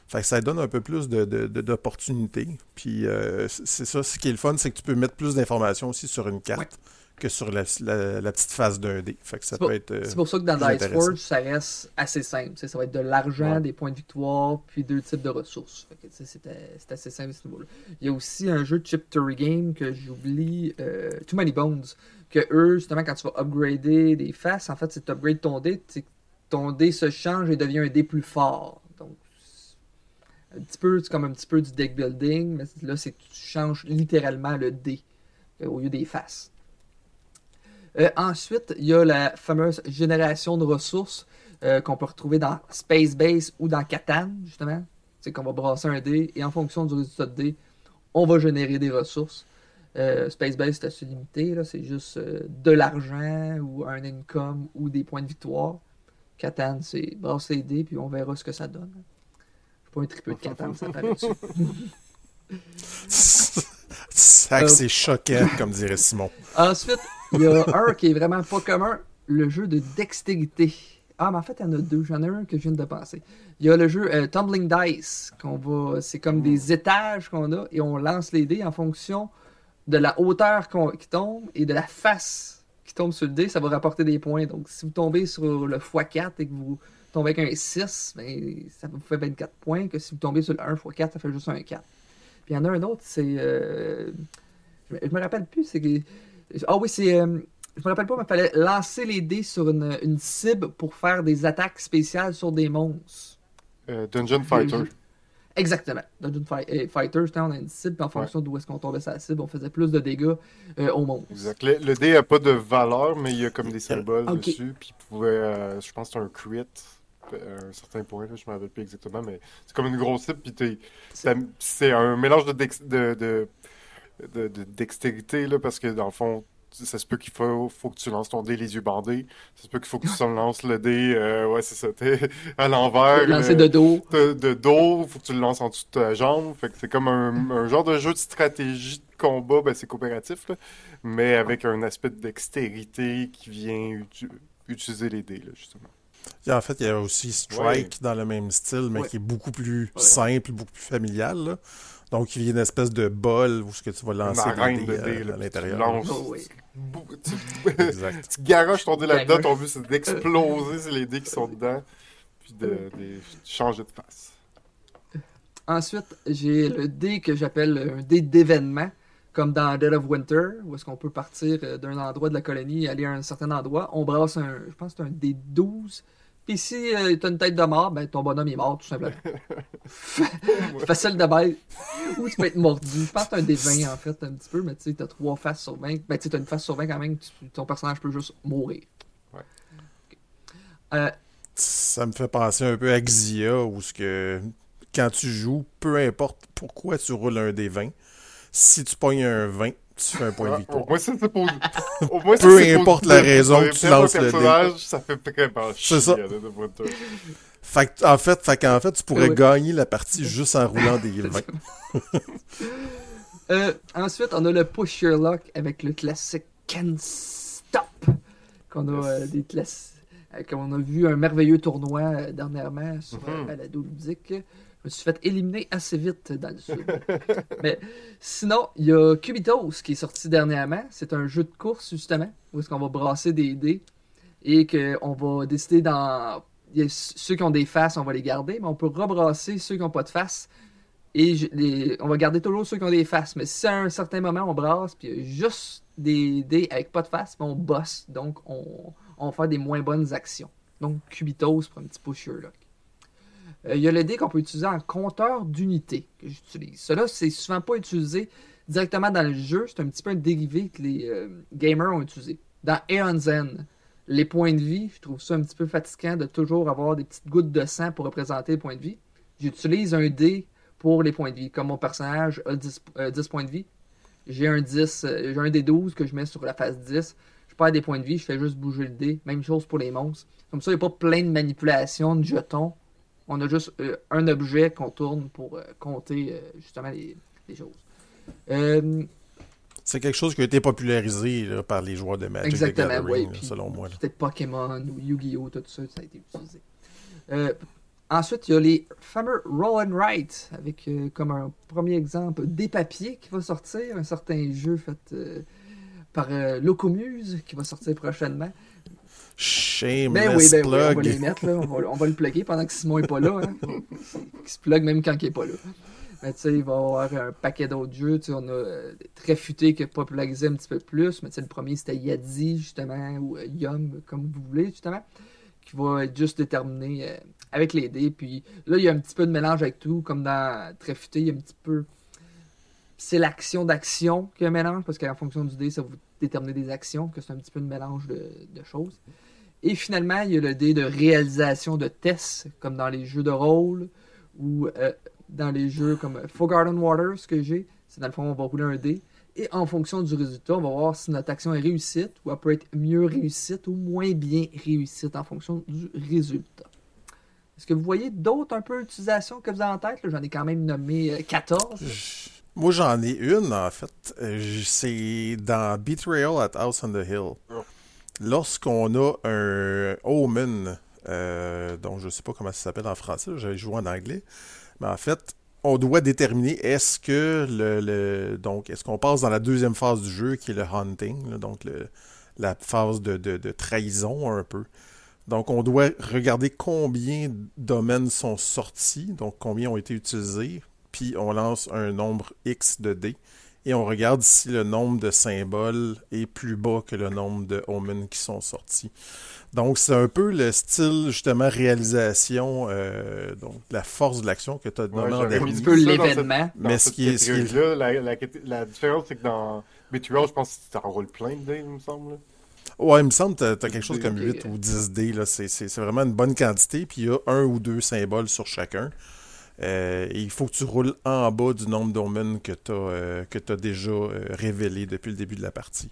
Fait que ça donne un peu plus d'opportunités. Puis, euh, c'est ça, ce qui est le fun, c'est que tu peux mettre plus d'informations aussi sur une carte que sur la, petite phase d'un dé. c'est pour, euh, pour ça que dans Dice Forge, ça reste assez simple. ça va être de l'argent, des points de victoire, puis deux types de ressources. c'est assez simple à ce niveau-là. Il y a aussi un jeu de Chip Tory Game que j'oublie, euh, Too Many Bones, que eux, justement, quand tu vas upgrader des faces, en fait, c'est tu upgrades ton dé, ton dé se change et devient un dé plus fort. Un petit peu, c'est comme un petit peu du deck building, mais là, c'est tu changes littéralement le dé euh, au lieu des faces. Euh, ensuite, il y a la fameuse génération de ressources euh, qu'on peut retrouver dans Space Base ou dans Catan, justement. C'est qu'on va brasser un dé et en fonction du résultat de dé, on va générer des ressources. Space Base, c'est assez limité. C'est juste de l'argent ou un income ou des points de victoire. Catan, c'est brasser des dés puis on verra ce que ça donne. Pas un tripeux de Catan, ça paraît dessus. c'est choquant, comme dirait Simon. Ensuite, il y a un qui est vraiment pas commun, le jeu de dextérité. Ah, mais en fait, il y en a deux. J'en ai un que je viens de penser. Il y a le jeu euh, Tumbling Dice, qu'on va. C'est comme des étages qu'on a et on lance les dés en fonction de la hauteur qui tombe et de la face qui tombe sur le dé. Ça va rapporter des points. Donc, si vous tombez sur le x4 et que vous tombez avec un 6, ben, ça vous fait 24 points. Que si vous tombez sur le 1 x4, ça fait juste un 4. Puis il y en a un autre, c'est. je, me rappelle plus, c'est. Ah oui, c'est. je me rappelle pas, mais il fallait lancer les dés sur une, une, cible pour faire des attaques spéciales sur des monstres. Dungeon Fighter. Exactement. Dungeon euh, Fighter, on a une cible, puis en fonction d'où est-ce qu'on tombait sa cible, on faisait plus de dégâts euh, au monstre. Exact. Le, dé n'a pas de valeur, mais il y a comme des symboles dessus, puis il pouvait, euh, je pense que c'est un crit un certain point, là, je ne me rappelle plus exactement, mais c'est comme une grosse cible, puis c'est un mélange de, de, de, de, dextérité, là, parce que dans le fond, ça se peut qu'il faut, faut que tu lances ton dé les yeux bandés. Ça se peut qu'il faut que tu lances le dé, euh, ouais, c'est ça, à l'envers. Lancer de dos. De, de, dos, faut que tu le lances en dessous de ta jambe. Fait que c'est comme un, genre de jeu de stratégie de combat, ben c'est coopératif, là, mais avec un aspect de dextérité qui vient utiliser les dés, là, justement. En fait, il y a aussi Strike dans le même style, mais qui est beaucoup plus simple, beaucoup plus familial. Là. Donc, il y a une espèce de bol où ce que tu vas lancer des dés, à l'intérieur. Oh, tu, garoches ton dé là-dedans, ton but c'est d'exploser c'est les dés qui sont dedans, puis de, changer de face. Ensuite, j'ai le dé que j'appelle un dé d'événement, comme dans Dead of Winter, où est-ce qu'on peut partir euh, d'un endroit de la colonie et aller à un certain endroit. On brasse un, je pense que c'est un dé 12 puis si euh, t'as une tête de mort, ben ton bonhomme est mort, tout simplement. Facile de bête. Ou tu peux être mordu. Je pense que t'as un des 20 en fait, un petit peu, mais tu sais, t'as trois faces sur 20. Ben tu sais, t'as une face sur 20 quand même, ton personnage peut juste mourir. Ouais. Euh, ça me fait penser un peu à Xia, où ce que quand tu joues, peu importe pourquoi tu roules un des 20, si tu pognes un 20, tu fais un point de victoire. Au moins, c'est pour... Au moins, Peu importe la raison que tu lances le dé. Ça fait vraiment. C'est ça. Fait en fait, fait fait, tu pourrais gagner la partie juste en roulant des 20. euh, ensuite, on a le Push Your Luck avec le classique Can Stop. Qu'on a euh, des classes. Euh, qu'on a vu un merveilleux tournoi euh, dernièrement sur mm -hmm. Balado Ludique. Je me suis fait éliminer assez vite dans le sud. Mais sinon, il y a Cubitos qui est sorti dernièrement. C'est un jeu de course, justement, où est-ce qu'on va brasser des dés et qu'on va décider dans. ceux qui ont des faces, on va les garder, mais on peut rebrasser ceux qui n'ont pas de face. Et on va garder toujours ceux qui ont des faces. Mais si à un certain moment on brasse, puis il y a juste des dés avec pas de face, ben, on bosse. Donc on, on va faire des moins bonnes actions. Donc Cubitos pour un petit pusher là. Euh, il y a le dé qu'on peut utiliser en compteur d'unités que j'utilise. Cela, c'est souvent pas utilisé directement dans le jeu. C'est un petit peu un dérivé que les euh, gamers ont utilisé. Dans Aeon Zen, les points de vie, je trouve ça un petit peu fatigant de toujours avoir des petites gouttes de sang pour représenter les points de vie. J'utilise un dé pour les points de vie. Comme mon personnage a 10, euh, points de vie, j'ai un 10, j'ai un dé 12 que je mets sur la phase 10. Je perds des points de vie, je fais juste bouger le dé. Même chose pour les monstres. Comme ça, il n'y a pas plein de manipulations de jetons on a juste euh, un objet qu'on tourne pour euh, compter euh, justement les, choses. c'est quelque chose qui a été popularisé par les joueurs de Magic Exactement, Gathering, selon moi. Peut-être Pokémon ou Yu-Gi-Oh! Tout ça, ça a été utilisé. ensuite, il y a les fameux Roll and Write, avec comme un premier exemple des papiers qui va sortir, un certain jeu fait par Locomuse qui va sortir prochainement. Shameless ben oui, ben plug. on va les mettre, là. On, va, on va le plugger pendant que Simon n'est pas là. Hein. Il se plug même quand il n'est pas là. Mais tu sais, il va y avoir un paquet d'autres jeux. Tu sais, on a euh, très futé popularisé un petit peu plus. Mais tu sais, le premier c'était Yadi, justement, ou euh, Yum, comme vous voulez, justement, qui va être juste déterminé euh, avec les dés. Puis là, il y a un petit peu de mélange avec tout, comme dans Très futé, il y a un petit peu. C'est l'action d'action qui est un mélange, parce qu'en fonction du dé, ça vous déterminer des actions, que c'est un petit peu de mélange de, choses. Et finalement, il y a le dé de réalisation de tests, comme dans les jeux de rôle ou euh, dans les jeux comme Forgotten Waters que j'ai. C'est dans le fond, on va rouler un dé. Et en fonction du résultat, on va voir si notre action est réussite ou elle peut être mieux réussite ou moins bien réussite en fonction du résultat. Est-ce que vous voyez d'autres un peu utilisations que vous avez en tête? J'en ai quand même nommé 14. Euh, moi, j'en ai une, en fait. Euh, c'est dans Betrayal at House on the Hill. Lorsqu'on a un Omen, euh, dont je ne sais pas comment ça s'appelle en français, j'avais joué en anglais, mais en fait, on doit déterminer est-ce que le, donc est-ce qu'on passe dans la deuxième phase du jeu qui est le hunting, donc la phase de, de, trahison un peu. Donc on doit regarder combien de domaines sont sortis, donc combien ont été utilisés puis on lance un nombre X de dés et on regarde si le nombre de symboles est plus bas que le nombre de omens qui sont sortis. Donc, c'est un peu le style, justement, réalisation, euh, donc la force de l'action que tu as demandé. un petit peu l'événement. Mais ce qui est. Ce qui est... La, la, la, différence, c'est que dans Meteor, je pense que tu enroules plein de dés, il me semble. Ouais, il me semble que tu as, quelque chose comme 8 ou 10 dés. C'est vraiment une bonne quantité. Puis il y a un ou deux symboles sur chacun. Euh, il faut que tu roules en bas du nombre d'omens que tu as, euh, as, déjà euh, révélé depuis le début de la partie.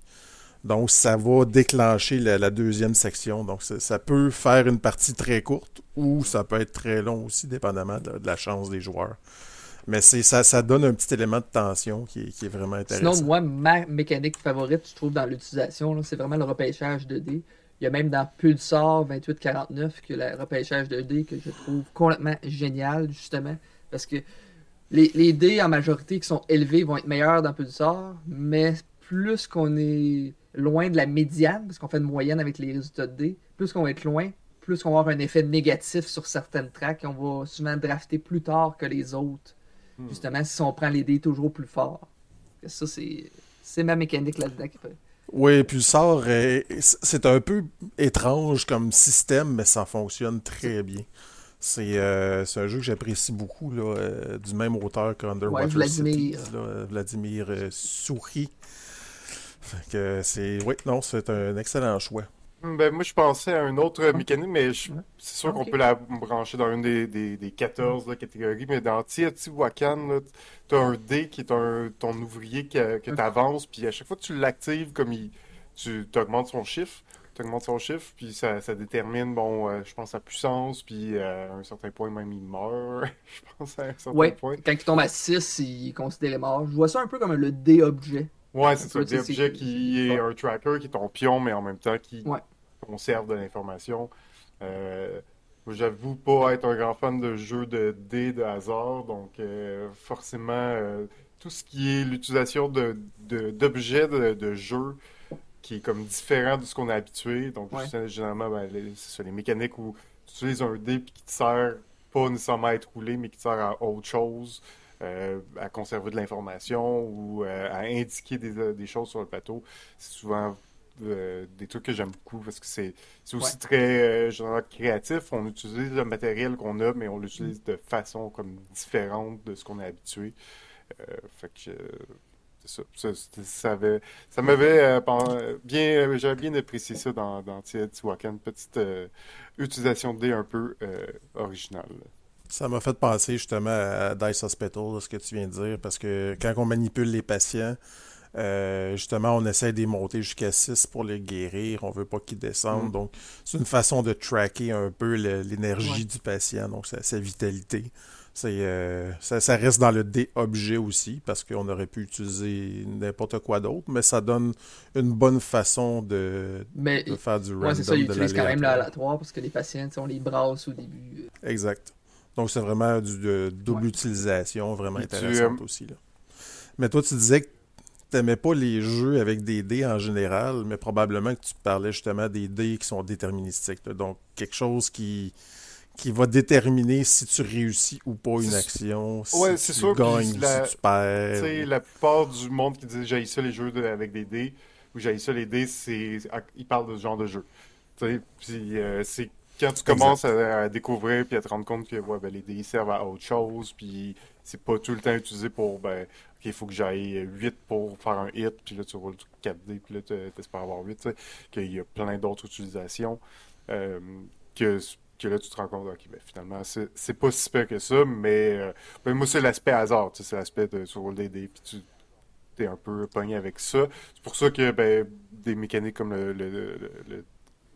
Donc, ça va déclencher la, deuxième section. Donc, ça, peut faire une partie très courte ou ça peut être très long aussi, dépendamment de, la chance des joueurs. Mais ça, ça donne un petit élément de tension qui est, vraiment intéressant. Sinon, moi, ma mécanique favorite, je trouve, dans l'utilisation, c'est vraiment le repêchage de dés. Il y a même dans Pulsar 2849 que le repêchage de dés que je trouve complètement génial, justement. Parce que les, les dés en majorité qui sont élevés vont être meilleurs dans Pulsar, mais plus qu'on est loin de la médiane, parce qu'on fait une moyenne avec les résultats de dés, plus qu'on va être loin, plus qu'on va avoir un effet négatif sur certaines tracks, et on va souvent drafter plus tard que les autres. Hmm. Justement, si on prend les dés toujours plus fort. Ça, c'est ma mécanique là-dedans. Oui, puis sort, c'est un peu étrange comme système, mais ça fonctionne très bien. C'est euh, un jeu que j'apprécie beaucoup, là, euh, du même auteur qu'Underwater Vladimir. City, Vladimir euh, Souris que c'est. Oui, non, c'est un excellent choix. Ben, moi, je pensais à un autre ah. mécanisme, mais c'est sûr qu'on peut la brancher dans une des, des, des 14 catégories. Mais dans Teotihuacan, tu as un dé qui est un, ton ouvrier que, que tu avances, puis à chaque fois que tu l'actives, comme il, tu augmentes son chiffre, tu augmentes son chiffre, puis ça, ça détermine, bon, euh, je pense, sa puissance, puis euh, à un certain point, même, il meurt, je pense, à un certain point. quand il tombe à 6, il est considéré mort. Je vois ça un peu comme le dé-objet. Ouais, c'est ça. Des objets qui est un tracker, qui est ton pion, mais en même temps qui conserve de l'information. Euh, J'avoue pas être un grand fan de jeux de dés de hasard, donc euh, forcément, euh, tout ce qui est l'utilisation d'objets de, de, de, jeu qui est comme différent de ce qu'on est habitué. Donc, généralement, ben, c'est les mécaniques où tu utilises un dé qui te sert pas nécessairement à être roulé, mais qui te sert à autre chose. Euh, à conserver de l'information ou euh, à indiquer euh, des, choses sur le plateau. C'est souvent des trucs que j'aime beaucoup parce que c'est aussi très créatif. On utilise le matériel qu'on a, mais on l'utilise de façon comme différente de ce qu'on est habitué. fait que ça. Ça, ça m'avait bien, j'avais bien apprécié ça dans, dans Tiwakan, petite utilisation de dés un peu originale. Ça m'a fait penser justement à Dice Hospital, ce que tu viens de dire, parce que quand on manipule les patients, euh, justement, on essaie de les monter jusqu'à 6 pour les guérir. On veut pas qu'ils descendent. Mm. Donc, c'est une façon de tracker un peu l'énergie du patient, donc sa, vitalité. Euh, ça, ça, reste dans le D-objet aussi, parce qu'on aurait pu utiliser n'importe quoi d'autre, mais ça donne une bonne façon de, faire du random. c'est ça, ils utilisent quand même l'aléatoire, parce que les patients, on les brasse au début. Exact. Donc, c'est vraiment du, de double utilisation, vraiment intéressante euh, aussi. Là. Mais toi, tu disais que tu n'aimais pas les jeux avec des dés en général, mais probablement que tu parlais justement des dés qui sont déterministiques. Donc, quelque chose qui, qui va déterminer si tu réussis ou pas une action, si tu gagnes ou si tu perds. La plupart du monde qui dit j'ai ça les jeux avec des dés ou j'ai ça les dés, c'est ils parlent de ce genre de jeu. Puis euh, c'est quand tu commences à, découvrir puis à te rendre compte que ouais, ben, les dés servent à autre chose, puis c'est pas tout le temps utilisé pour ben, OK, il faut que j'aille 8 pour faire un hit, puis là tu roules 4D, puis là tu espères avoir 8, qu'il y a plein d'autres utilisations. Euh, que, que là tu te rends compte, OK, ben, finalement, c'est pas si pire que ça, mais euh, ben, moi c'est l'aspect hasard, c'est l'aspect de tu roules des dés, puis tu es un peu pogné avec ça. C'est pour ça que ben, des mécaniques comme le, le le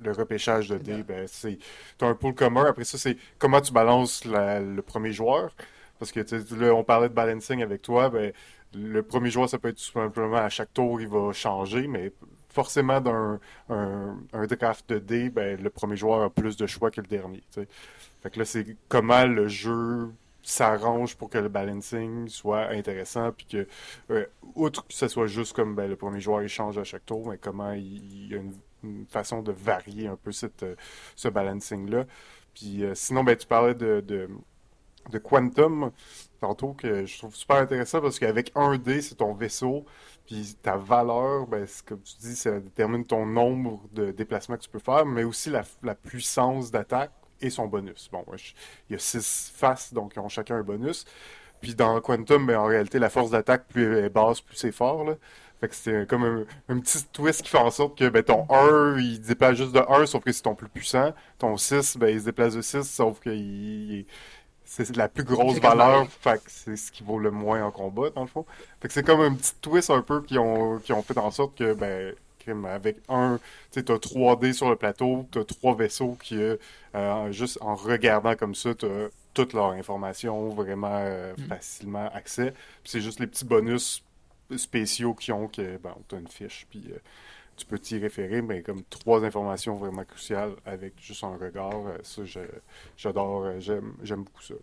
repêchage de dés, ben, c'est un pool commun. Après ça, c'est comment tu balances le premier joueur. Parce que là, on parlait de balancing avec toi, ben, le premier joueur, ça peut être tout simplement à chaque tour, il va changer, mais forcément, d'un un, draft de dés, ben, le premier joueur a plus de choix que le dernier. Fait que là, c'est comment le jeu s'arrange pour que le balancing soit intéressant, puis que, euh, outre que ce soit juste comme ben, le premier joueur échange à chaque tour, mais comment il, y a une une façon de varier un peu cette, euh, ce balancing-là. Puis euh, sinon, ben, tu parlais de, de Quantum tantôt que je trouve super intéressant parce qu'avec un dé, c'est ton vaisseau, puis ta valeur, ben, comme tu dis, ça détermine ton nombre de déplacements que tu peux faire, mais aussi la, puissance d'attaque et son bonus. Bon, il y a six faces, donc ils ont chacun un bonus. Puis dans Quantum, ben, en réalité, la force d'attaque, plus elle est basse, plus c'est fort. Fait que c'est comme un, petit twist qui fait en sorte que ben, ton 1, il se déplace juste de 1, sauf que c'est ton plus puissant. Ton 6, ben, il se déplace de 6, sauf qu'il c'est la plus grosse valeur, fait que c'est ce qui vaut le moins en combat, dans le fond. Fait que c'est comme un petit twist un peu qui ont, qui ont fait en sorte que, ben, avec un, tu sais, t'as 3D sur le plateau, t'as trois vaisseaux qui, euh, juste en regardant comme ça, t'as toute leur information vraiment euh, mm. facilement accès. Puis c'est juste les petits bonus spéciaux qui ont que, ben, t'as une fiche, puis euh, tu peux t'y référer, mais comme trois informations vraiment cruciales avec juste un regard. Euh, ça, j'adore, euh, j'aime beaucoup ça.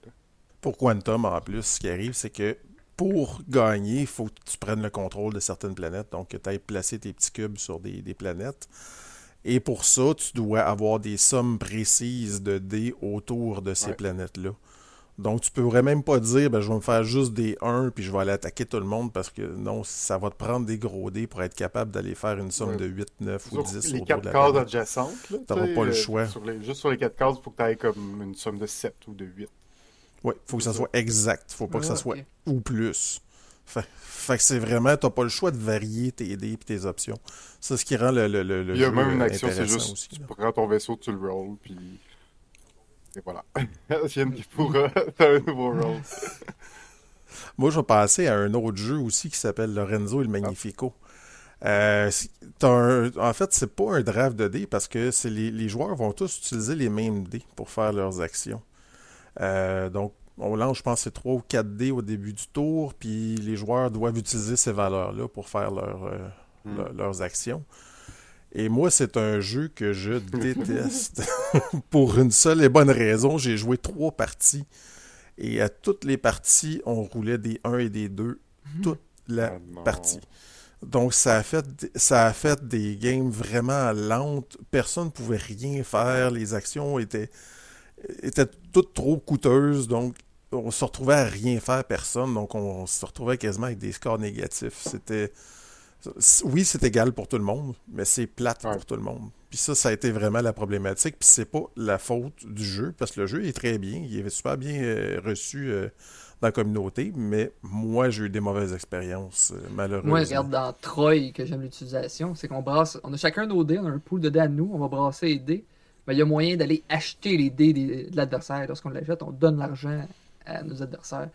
Pour Quantum, en plus, ce qui arrive, c'est que pour gagner, il faut que tu prennes le contrôle de certaines planètes. Donc, que tu ailles placer tes petits cubes sur des, des planètes. Et pour ça, tu dois avoir des sommes précises de dés autour de ces planètes-là. Donc, tu pourrais même pas dire, ben, je vais me faire juste des 1 puis je vais aller attaquer tout le monde parce que non, ça va te prendre des gros dés pour être capable d'aller faire une somme de 8, 9 ou 10 Les 4 cases adjacentes, tu n'auras pas le euh, choix. juste sur les 4 cases, il faut que tu ailles comme une somme de 7 ou de 8. Oui, il faut que ça, soit exact. Il faut pas que ça soit ou plus. Fait, fait que c'est vraiment, tu n'as pas le choix de varier tes dés et tes options. C'est ce qui rend le, le, le, Il y a même une action, c'est juste, tu prends ton vaisseau, tu le rolls, puis et voilà. qui pourra faire un nouveau rôle. Moi, je vais passer à un autre jeu aussi qui s'appelle Lorenzo et le Magnifico. Euh, en fait, c'est pas un draft de dés parce que les, les, joueurs vont tous utiliser les mêmes dés pour faire leurs actions. Euh, donc, on lance, je pense, c'est 3 ou 4 dés au début du tour, puis les joueurs doivent utiliser ces valeurs-là pour faire euh, hmm. leurs actions. Et moi, c'est un jeu que je déteste. Pour une seule et bonne raison, j'ai joué trois parties. Et à toutes les parties, on roulait des 1 et des 2 toute la ah partie. Donc, ça a, fait, ça a fait des games vraiment lentes. Personne ne pouvait rien faire. Les actions étaient, étaient toutes trop coûteuses. Donc, on se retrouvait à rien faire personne. Donc, on se retrouvait quasiment avec des scores négatifs. C'était oui, c'est égal pour tout le monde, mais c'est plate pour tout le monde. Puis ça, ça a été vraiment la problématique. Puis c'est pas la faute du jeu, parce que le jeu est très bien, il est super bien euh, reçu euh, dans la communauté, mais moi, j'ai eu des mauvaises expériences, euh, malheureusement. Moi, regarde dans Troy que j'aime l'utilisation, c'est qu'on brasse, on a chacun nos dés, on a un pool de dés à nous, on va brasser les dés. Mais il y a moyen d'aller acheter les dés de l'adversaire. Lorsqu'on l'achète, on donne l'argent à nos adversaires.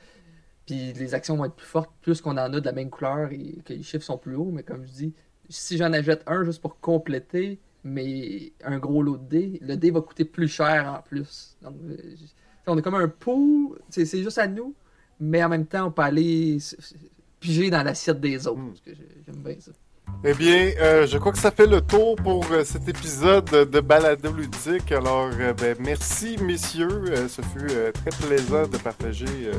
Puis les actions vont être plus fortes plus qu'on en a de la même couleur et que les chiffres sont plus hauts. Mais comme je dis, si j'en achète un juste pour compléter, mais un gros lot de dés, le dé va coûter plus cher en plus. Donc, euh, on est comme un pot, c'est juste à nous, mais en même temps, on peut aller piger dans l'assiette des autres. Hmm. J'aime bien ça. Eh bien, euh, je crois que ça fait le tour pour euh, cet épisode de Balado Ludique. Alors, ben, merci, messieurs. ce fut très plaisant de partager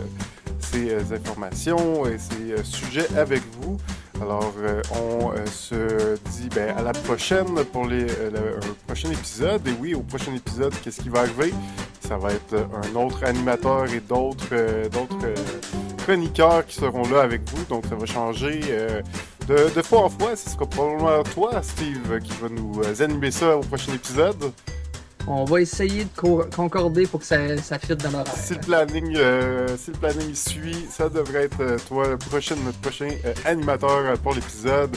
ces euh, informations et ces euh, sujets avec vous. Alors, euh, on se dit ben, à la prochaine pour les, le, prochain épisode. Et oui, au prochain épisode, qu'est-ce qui va arriver? Ça va être un autre animateur et d'autres chroniqueurs qui seront là avec vous. Donc, ça va changer de, de fois en fois. Ce sera probablement toi, Steve, qui va nous animer ça au prochain épisode. On va essayer de concorder pour que ça, ça fitte dans l'horaire. Si le planning, euh, si le planning suit, ça devrait être euh, toi le prochain, notre prochain euh, animateur pour l'épisode.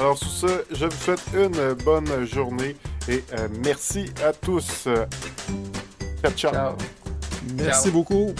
Alors sur ce, je vous souhaite une bonne journée et merci à tous. ciao. ciao. Merci beaucoup.